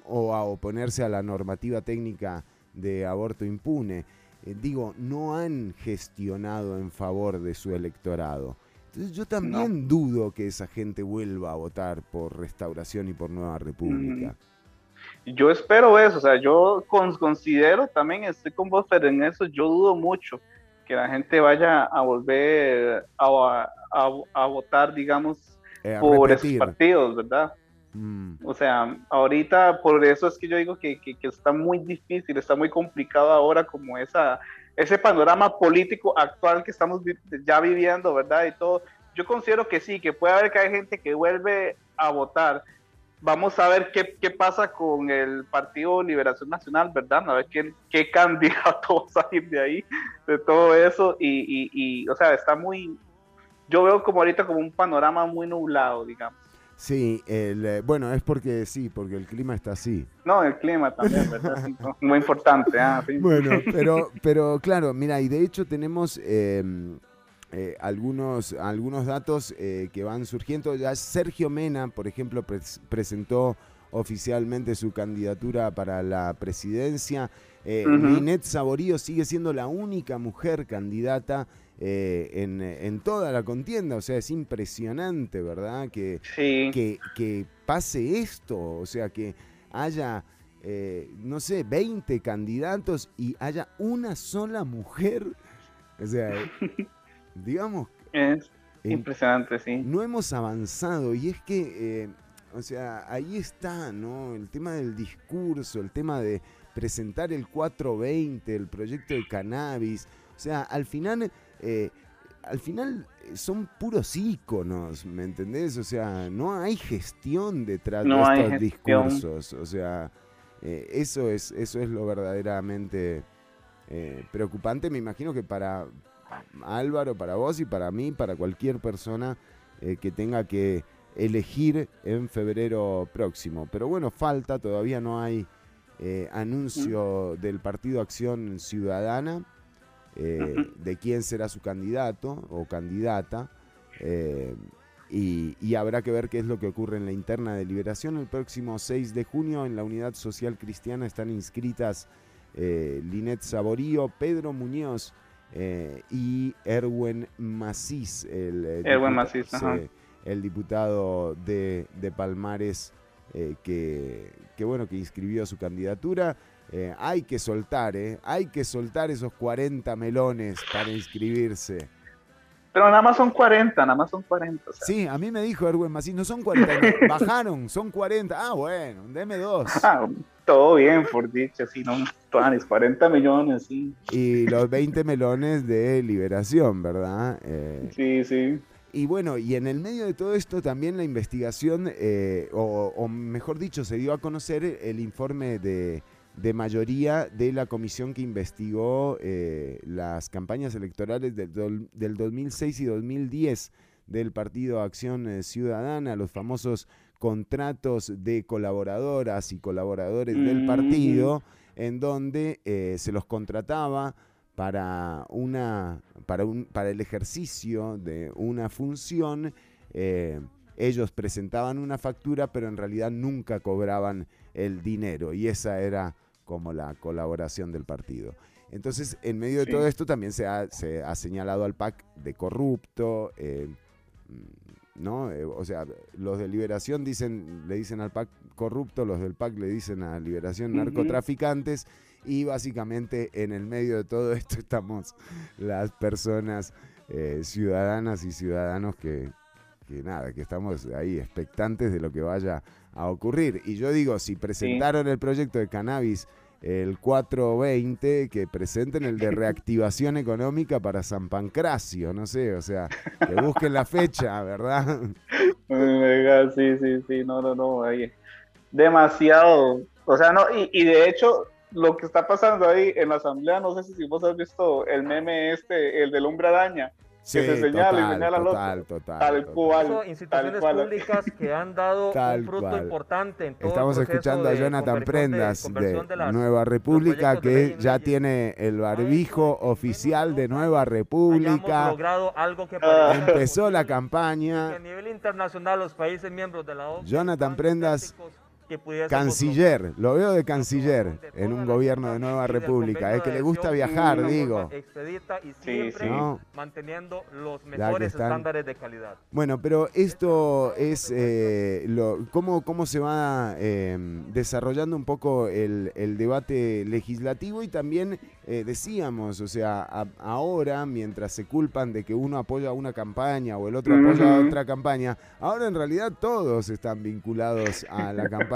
o a oponerse a la normativa técnica de aborto impune. Eh, digo, no han gestionado en favor de su electorado. Entonces yo también dudo que esa gente vuelva a votar por restauración y por Nueva República. Yo espero eso, o sea, yo con- considero también, estoy con vos, pero en eso yo dudo mucho que la gente vaya a volver a, a- a votar, digamos, Eh, a por esos partidos, ¿verdad? Mm. O sea, ahorita por eso es que yo digo que, que- que está muy difícil, está muy complicado ahora como esa, ese panorama político actual que estamos vi- ya viviendo, ¿verdad? Y todo. Yo considero que sí, que puede haber que hay gente que vuelve a votar. Vamos a ver qué, qué pasa con el Partido Liberación Nacional, ¿verdad? A ver qué, qué candidato va a salir de ahí, de todo eso. Y, y, y, o sea, está muy, yo veo como ahorita como un panorama muy nublado, digamos. Sí, el, eh, bueno, es porque sí, porque el clima está así. No, el clima también, ¿verdad? Muy importante. ah, sí. Bueno, pero, pero claro, mira, y de hecho tenemos eh, eh, algunos, algunos datos eh, que van surgiendo. Ya Sergio Mena, por ejemplo, pres- presentó oficialmente su candidatura para la presidencia. Eh. Linet Saborío sigue siendo la única mujer candidata eh, en, en toda la contienda. O sea, es impresionante, ¿verdad? Que, que, que pase esto. O sea, que haya, eh, no sé, 20 candidatos y haya una sola mujer. O sea, digamos... Es impresionante, sí. no hemos avanzado y es que, eh, o sea, ahí está, ¿no? El tema del discurso, el tema de presentar el 420, el proyecto de cannabis, o sea, al final, eh, al final eh, son puros íconos, ¿me entendés? O sea, no hay gestión detrás No de estos discursos, o sea, eh, eso es, eso es lo verdaderamente eh, preocupante, me imagino que para Álvaro, para vos y para mí, para cualquier persona eh, que tenga que elegir en febrero próximo. Pero bueno, falta, todavía no hay eh, anuncio del Partido Acción Ciudadana eh, de quién será su candidato o candidata. y, y habrá que ver qué es lo que ocurre en la interna de liberación. El próximo 6 de junio en la Unidad Social Cristiana están inscritas Linet Saborío, Pedro Muñoz eh, y Erwin Macís, el, eh, Erwin diputa- Macís, ajá. sí, el diputado de, de Palmares eh, que, que, bueno, que inscribió su candidatura. Eh, hay que soltar, ¿eh? Hay que soltar esos 40 melones para inscribirse. Pero nada más son 40, nada más son 40. o sea. Sí, a mí me dijo Erwin Macís, no son 40, no, bajaron, son 40. Ah, bueno, deme dos. Ah, todo bien, por dicho, sí, no, Tuanis, 40 millones, sí. Y los 20 melones de liberación, ¿verdad? Eh, Sí, sí. Y bueno, y en el medio de todo esto también la investigación, eh, o, o mejor dicho, se dio a conocer el informe de, de mayoría de la comisión que investigó eh, las campañas electorales del, del 2006 y 2010 del Partido Acción eh, Ciudadana, los famosos contratos de colaboradoras y colaboradores del partido, en donde eh, se los contrataba para una para un para el ejercicio de una función eh, ellos presentaban una factura pero en realidad nunca cobraban el dinero y esa era como la colaboración del partido entonces en medio de Sí. todo esto también se ha, se ha señalado al PAC de corrupto eh, ¿no? Eh, o sea, los de Liberación dicen, le dicen al PAC corrupto, los del PAC le dicen a Liberación narcotraficantes, y básicamente en el medio de todo esto estamos las personas eh, ciudadanas y ciudadanos que, que nada, que estamos ahí expectantes de lo que vaya a ocurrir. Y yo digo, si presentaron el proyecto de cannabis el 420, que presenten el de reactivación económica para San Pancracio, no sé, o sea, que busquen la fecha, ¿verdad? Sí, sí, sí, no, no, no, ahí. Demasiado, o sea, no, y, y de hecho, lo que está pasando ahí en la asamblea, no sé si vos has visto el meme este, el del hombre araña, Sí, que se señala total, y señala al otro. total, total, Tal total. cual. Tal instituciones cual. públicas que han dado Tal un fruto cual. importante en todo el Estamos proceso escuchando a de Jonathan de- Prendas de, de las- Nueva República de que ya tiene el barbijo oficial de Nueva República. logrado algo que Ah. Empezó la que a campaña. nivel internacional los países miembros de la OCDE Jonathan Prendas, que canciller, lo veo de canciller en un gobierno de Nueva República. Es que le gusta viajar, digo. expedita y Sí, siempre sí. ¿No? manteniendo los mejores están- estándares de calidad. Bueno, pero esto es eh, lo, cómo, cómo se va eh, desarrollando un poco el, el debate legislativo y también eh, decíamos, o sea, a- ahora mientras se culpan de que uno apoya una campaña o el otro apoya otra campaña, ahora en realidad todos están vinculados a la campaña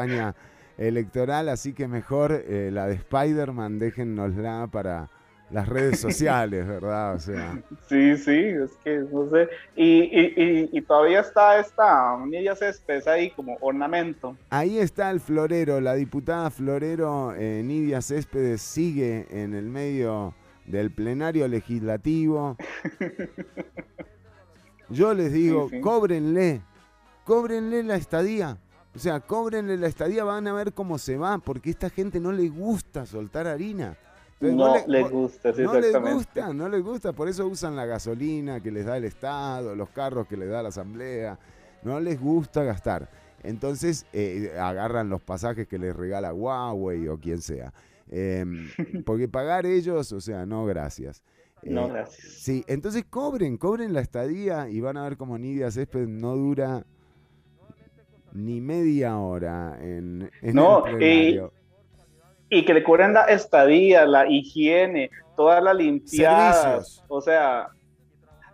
electoral, así que mejor eh, la de Spider-Man déjennosla para las redes sociales, ¿verdad? O sea, Sí, sí, es que no sé. Y, y, y, y todavía está esta Nidia Céspedes ahí como ornamento. Ahí está el florero, la diputada florero eh, Nidia Céspedes sigue en el medio del plenario legislativo. Yo les digo, Sí, sí. cóbrenle, cóbrenle la estadía. O sea, cóbrenle la estadía, van a ver cómo se va, porque a esta gente no le gusta soltar harina. Entonces, No le- les gusta, sí, no les gusta, no les gusta, por eso usan la gasolina que les da el Estado, los carros que les da la Asamblea, no les gusta gastar. Entonces eh, agarran los pasajes que les regala Huawei o quien sea. Em, porque pagar ellos, o sea, no gracias. No, Eh, gracias. Sí, entonces cobren, cobren la estadía y van a ver como Nidia Césped no dura ni media hora en, en No, el y- plenario. Y que le cobren la estadía, la higiene, las limpiadas. Servicios. O sea,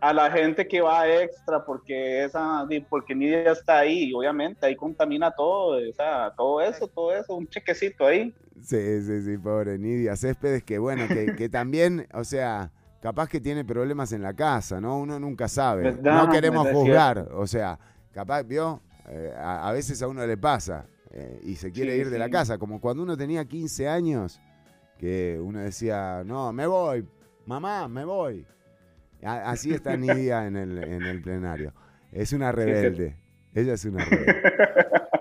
a la gente que va extra porque esa, porque Nidia está ahí, obviamente ahí contamina todo, o sea, todo eso, todo eso, un chequecito ahí. Sí, sí, sí, pobre Nidia Céspedes, que bueno, que, que también, o sea, capaz que tiene problemas en la casa, ¿no? Uno nunca sabe. ¿Verdad? No queremos juzgar, o sea, capaz, vio, Eh, a, a veces a uno le pasa eh, y se quiere Sí, ir de la casa, como cuando uno tenía 15 años, que uno decía, no, me voy, mamá, me voy. A- así está Nidia en el, en el plenario. Es una rebelde. Ella es una rebelde.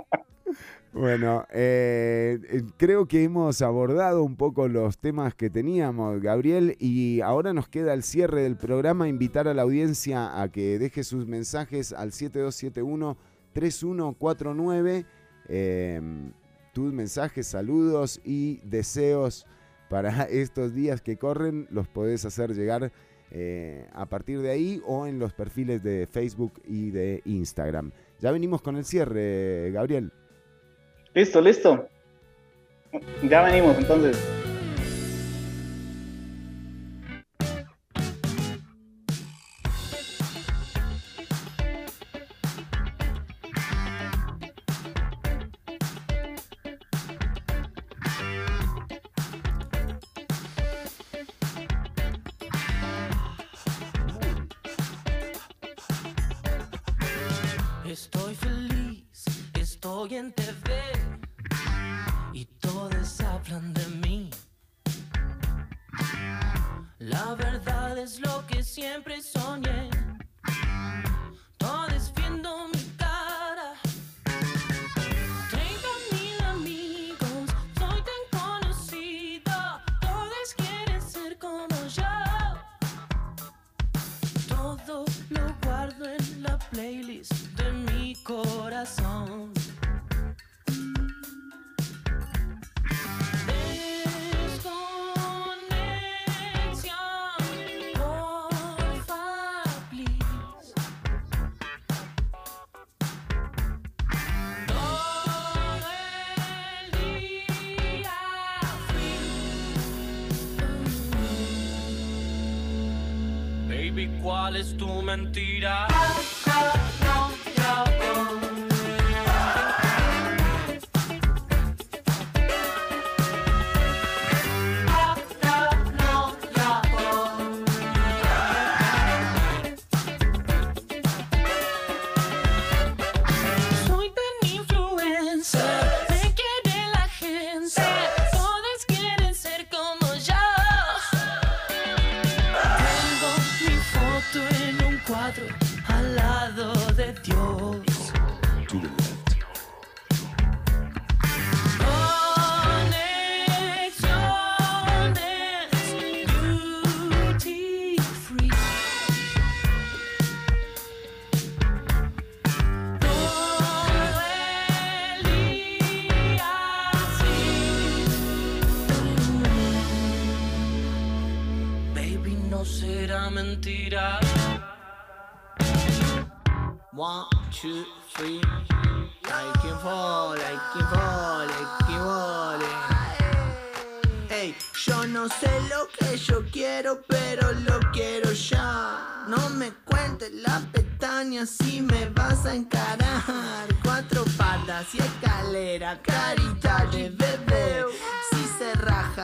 Bueno, eh, creo que hemos abordado un poco los temas que teníamos, Gabriel, y ahora nos queda el cierre del programa, invitar a la audiencia a que deje sus mensajes al 7271-3149, eh, tus mensajes, saludos y deseos para estos días que corren, los podés hacer llegar eh, a partir de ahí o en los perfiles de Facebook y de Instagram. Ya venimos con el cierre, Gabriel. Listo, listo. Ya venimos entonces.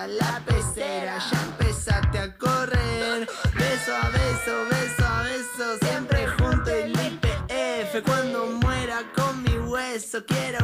La pecera, ya empezaste a correr. Beso a beso, beso a beso, siempre junto el IPF. Cuando muera con mi hueso, quiero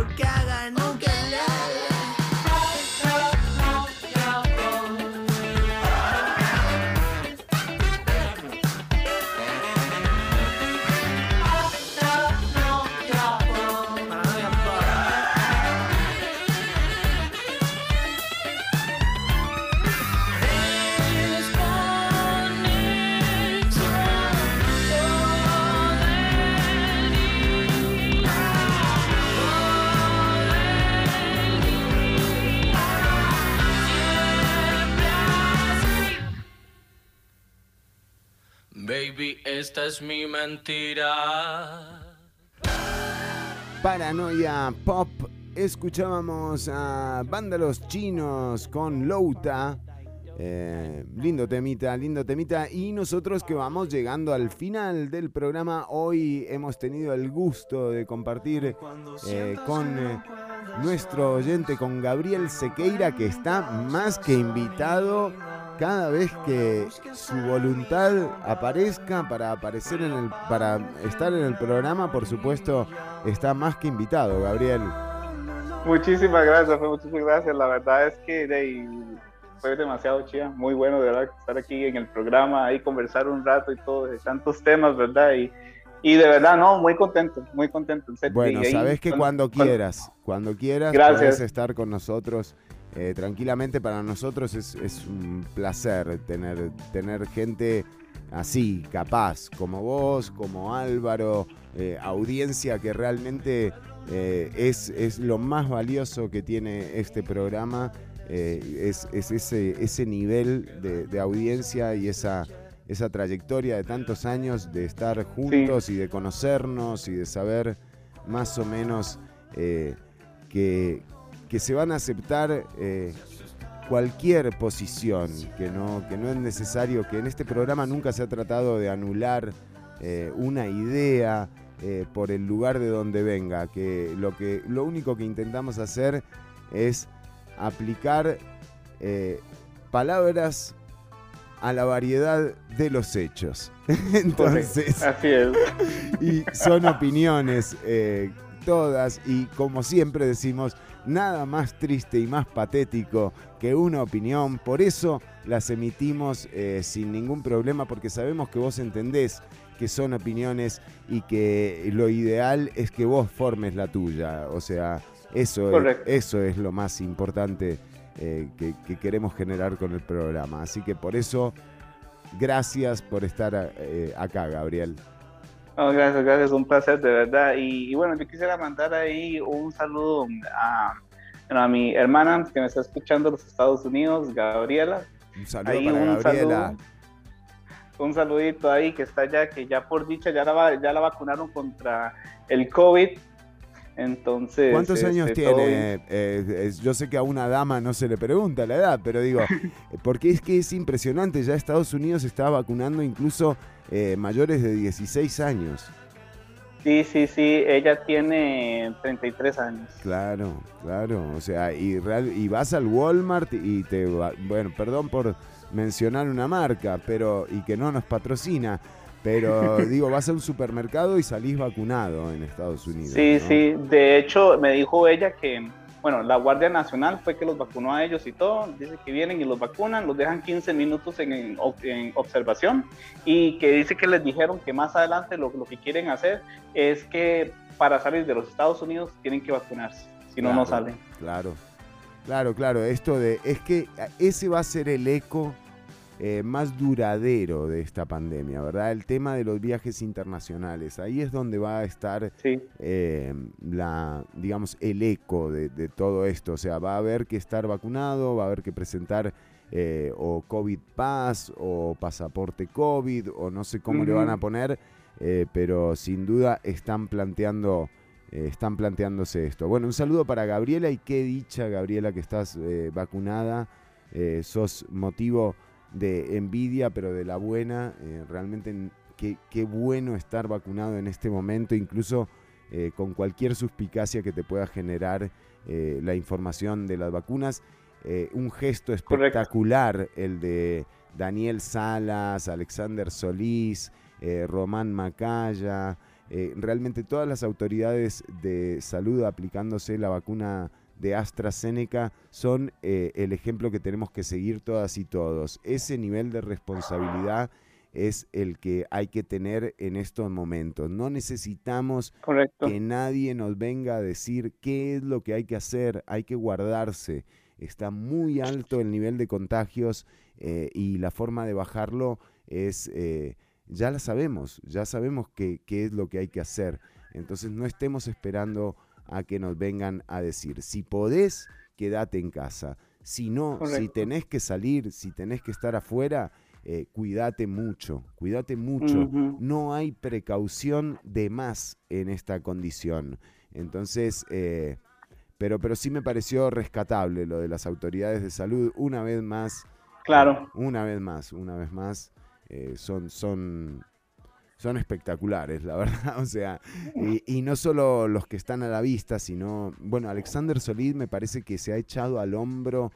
esta es mi mentira. Paranoia Pop. Escuchábamos a Vándalos Chinos con Louta. Eh, lindo temita, lindo temita. Y nosotros que vamos llegando al final del programa, hoy hemos tenido el gusto de compartir eh, con eh, nuestro oyente, con Gabriel Sequeira, que está más que invitado cada vez que su voluntad aparezca para aparecer en el, para estar en el programa, por supuesto, está más que invitado, Gabriel. Muchísimas gracias, fue muchísimas gracias. La verdad es que de fue demasiado chida, muy bueno de verdad estar aquí en el programa, ahí conversar un rato y todo, de tantos temas, ¿verdad? Y, y de verdad, no, muy contento, muy contento. Bueno, sabes que cuando quieras, cuando quieras, Gracias. puedes estar con nosotros. Eh, tranquilamente para nosotros es, es un placer tener, tener gente así, capaz, como vos, como Álvaro, eh, audiencia que realmente eh, es, es lo más valioso que tiene este programa, es, es ese, ese nivel de, de audiencia y esa, esa trayectoria de tantos años de estar juntos y de conocernos y de saber más o menos que, que se van a aceptar eh, cualquier posición, que no, que no es necesario, que en este programa nunca se ha tratado de anular eh, una idea eh, por el lugar de donde venga, que lo, que lo único que intentamos hacer es aplicar palabras a la variedad de los hechos. Entonces, Así es. y son opiniones todas y como siempre decimos, nada más triste y más patético que una opinión, por eso las emitimos eh, sin ningún problema porque sabemos que vos entendés que son opiniones y que lo ideal es que vos formes la tuya, o sea, eso, es, eso es lo más importante eh, que, que queremos generar con el programa, así que por eso, gracias por estar eh, acá, Gabriel. No, gracias, gracias, un placer de verdad. Y, y bueno, yo quisiera mandar ahí un saludo a, a mi hermana que me está escuchando en los Estados Unidos, Gabriela. Un saludo Ahí para un Gabriela. saludo. Un saludito ahí que está allá, que ya por dicha ya la, ya la vacunaron contra el COVID. Entonces. ¿Cuántos este, años tiene? Eh, es- yo sé que a una dama no se le pregunta la edad, pero digo, porque es que es impresionante, ya Estados Unidos está vacunando incluso eh, mayores de 16 años. Sí, sí, sí, ella tiene 33 años. Claro, claro, o sea, y, real- y vas al Walmart y te va- bueno, perdón por mencionar una marca, pero y que no nos patrocina, pero digo, vas a un supermercado y salís vacunado en Estados Unidos. Sí, ¿no? sí, de hecho me dijo ella que, bueno, la Guardia Nacional fue que los vacunó a ellos y todo, dice que vienen y los vacunan, los dejan 15 minutos en, en ob- en observación y que dice que les dijeron que más adelante lo, lo que quieren hacer es que para salir de los Estados Unidos tienen que vacunarse, si no, no salen. Claro, claro, claro. Esto de. Es que ese va a ser el eco eh, más duradero de esta pandemia, ¿verdad? El tema de los viajes internacionales. Ahí es donde va a estar eh, la, digamos, el eco de, de todo esto. O sea, va a haber que estar vacunado, va a haber que presentar eh, o COVID Pass o pasaporte COVID o no sé cómo le van a poner, pero sin duda están planteando están planteándose esto. Bueno, un saludo para Gabriela y qué dicha, Gabriela, que estás vacunada. Sos motivo de envidia, pero de la buena. Eh, realmente qué, qué bueno estar vacunado en este momento, incluso eh, con cualquier suspicacia que te pueda generar eh, la información de las vacunas. Un gesto espectacular el de Daniel Salas, Alexander Solís, Román Macaya, realmente todas las autoridades de salud aplicándose la vacuna de AstraZeneca son eh, el ejemplo que tenemos que seguir todas y todos. Ese nivel de responsabilidad es el que hay que tener en estos momentos. No necesitamos Correcto. que nadie nos venga a decir qué es lo que hay que hacer, hay que guardarse. Está muy alto el nivel de contagios eh, y la forma de bajarlo es, eh, ya la sabemos, ya sabemos qué, qué es lo que hay que hacer. Entonces no estemos esperando a que nos vengan a decir, si podés, quédate en casa. Si no, si tenés que salir, si tenés que estar afuera, eh, cuídate mucho, cuídate mucho. No hay precaución de más en esta condición. Entonces, eh, pero, pero sí me pareció rescatable lo de las autoridades de salud. Una vez más. Claro. Una vez más, una vez más. eh, son, son, son espectaculares, la verdad. O sea, y, y no solo los que están a la vista, sino, bueno, Alexander Solís me parece que se ha echado al hombro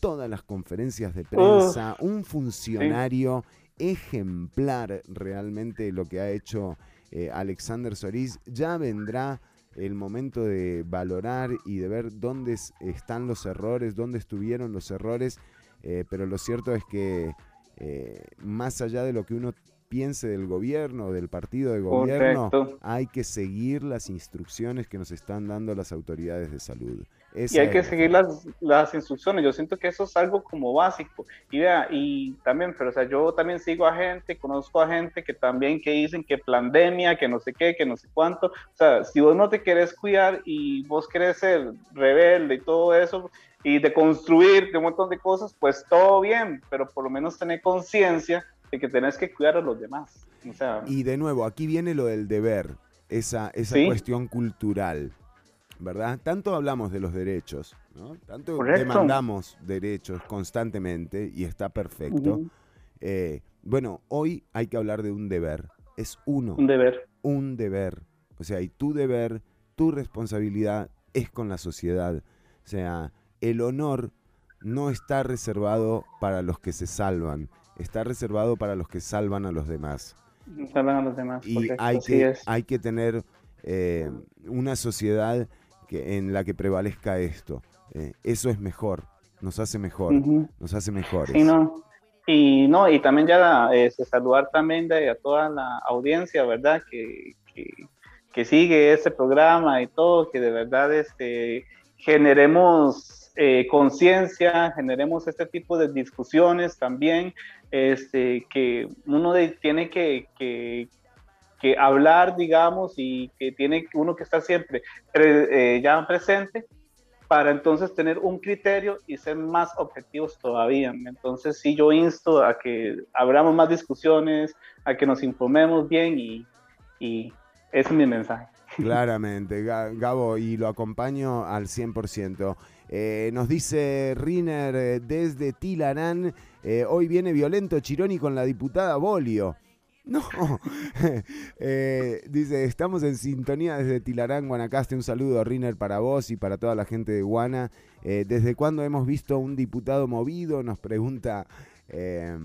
todas las conferencias de prensa, un funcionario ejemplar realmente lo que ha hecho eh, Alexander Solís. Ya vendrá el momento de valorar y de ver dónde es- están los errores, dónde estuvieron los errores, eh, pero lo cierto es que eh, más allá de lo que uno piense del gobierno, del partido de gobierno, Correcto. hay que seguir las instrucciones que nos están dando las autoridades de salud. y Esa hay que es- seguir las, las instrucciones. Yo siento que eso es algo como básico. Y vea, y también, pero o sea, yo también sigo a gente, conozco a gente que también que dicen que pandemia, que no sé qué, que no sé cuánto. O sea, si vos no te querés cuidar y vos querés ser rebelde y todo eso, y de construir un montón de cosas, pues todo bien, pero por lo menos tener conciencia de que tenés que cuidar a los demás. O sea, Y de nuevo, aquí viene lo del deber, esa, esa Sí. cuestión cultural, ¿verdad? Tanto hablamos de los derechos, ¿no? Tanto Correcto. demandamos derechos constantemente y está perfecto. Eh, bueno, hoy hay que hablar de un deber. Es uno. Un deber. Un deber. O sea, y tu deber, tu responsabilidad es con la sociedad. O sea, el honor no está reservado para los que se salvan, está reservado para los que salvan a los demás salvan a los demás. y hay que, es. hay que tener eh, una sociedad que, en la que prevalezca esto. Eh, eso es mejor, nos hace mejor, nos hace mejores. Sí, no. Y no, y también ya este, saludar también de, a toda la audiencia, ¿verdad? Que, que, que sigue este programa y todo, que de verdad este, generemos eh, conciencia, generemos este tipo de discusiones también, este, que uno de- tiene que, que, que hablar, digamos, y que tiene uno que estar siempre pre- eh, ya presente para entonces tener un criterio y ser más objetivos todavía. Entonces sí yo insto a que abramos más discusiones, a que nos informemos bien y, y ese es mi mensaje. Claramente, Ga- Gabo, y lo acompaño al 100%. Eh, nos dice Riner eh, desde Tilarán, eh, hoy viene violento Chironi con la diputada Bolio. No, Eh, dice, estamos en sintonía desde Tilarán, Guanacaste. Un saludo, Riner, para vos y para toda la gente de Guana. ¿Desde cuándo hemos visto un diputado movido? Nos pregunta. eh,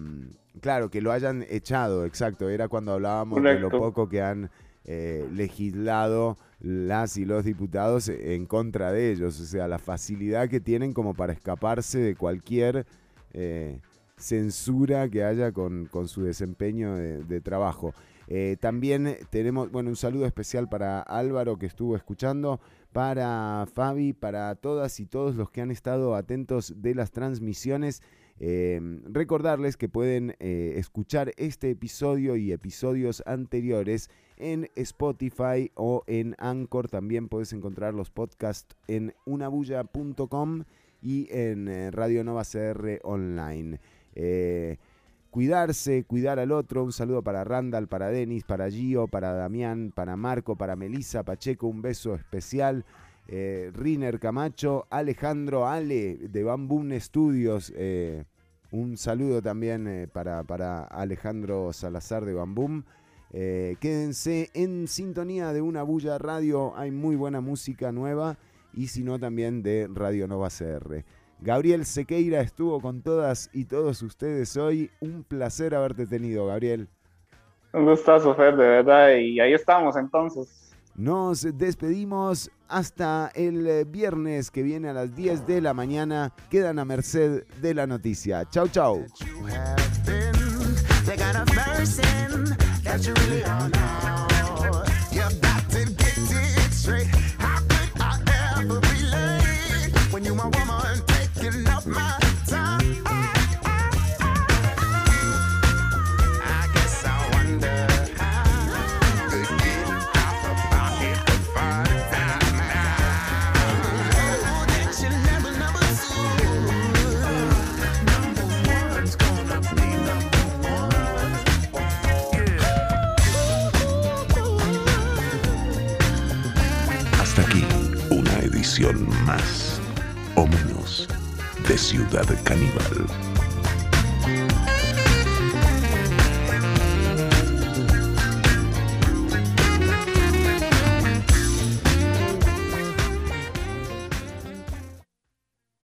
claro, que lo hayan echado, exacto. Era cuando hablábamos de lo poco que han eh, legislado las y los diputados en contra de ellos. O sea, la facilidad que tienen como para escaparse de cualquier eh, censura que haya con, con su desempeño de, trabajo. Eh, también tenemos, bueno, un saludo especial para Álvaro que estuvo escuchando, para Fabi, para todas y todos los que han estado atentos de las transmisiones. Eh, recordarles que pueden eh, escuchar este episodio y episodios anteriores en Spotify o en Anchor. También puedes encontrar los podcasts en unabulla.com y en eh, Radio Nova CR Online. Eh, cuidarse, cuidar al otro. Un saludo para Randall, para Denis, para Gio, para Damián, para Marco, para Melissa Pacheco. Un beso especial. Eh, Riner Camacho, Alejandro Ale de Bambún Studios. eh, un saludo también eh, para, para Alejandro Salazar de Bambum. Quédense en sintonía de una bulla radio. Hay muy buena música nueva. Y si no, también de Radio Nova CR. Gabriel Sequeira estuvo con todas y todos ustedes hoy. Un placer haberte tenido, Gabriel. Un gustazo, Fer, de verdad. Y ahí estamos entonces. Nos despedimos hasta el eh, viernes que viene a las 10 de la mañana. Quedan a merced de la noticia. Chau, chau. Más o menos de Ciudad Caníbal.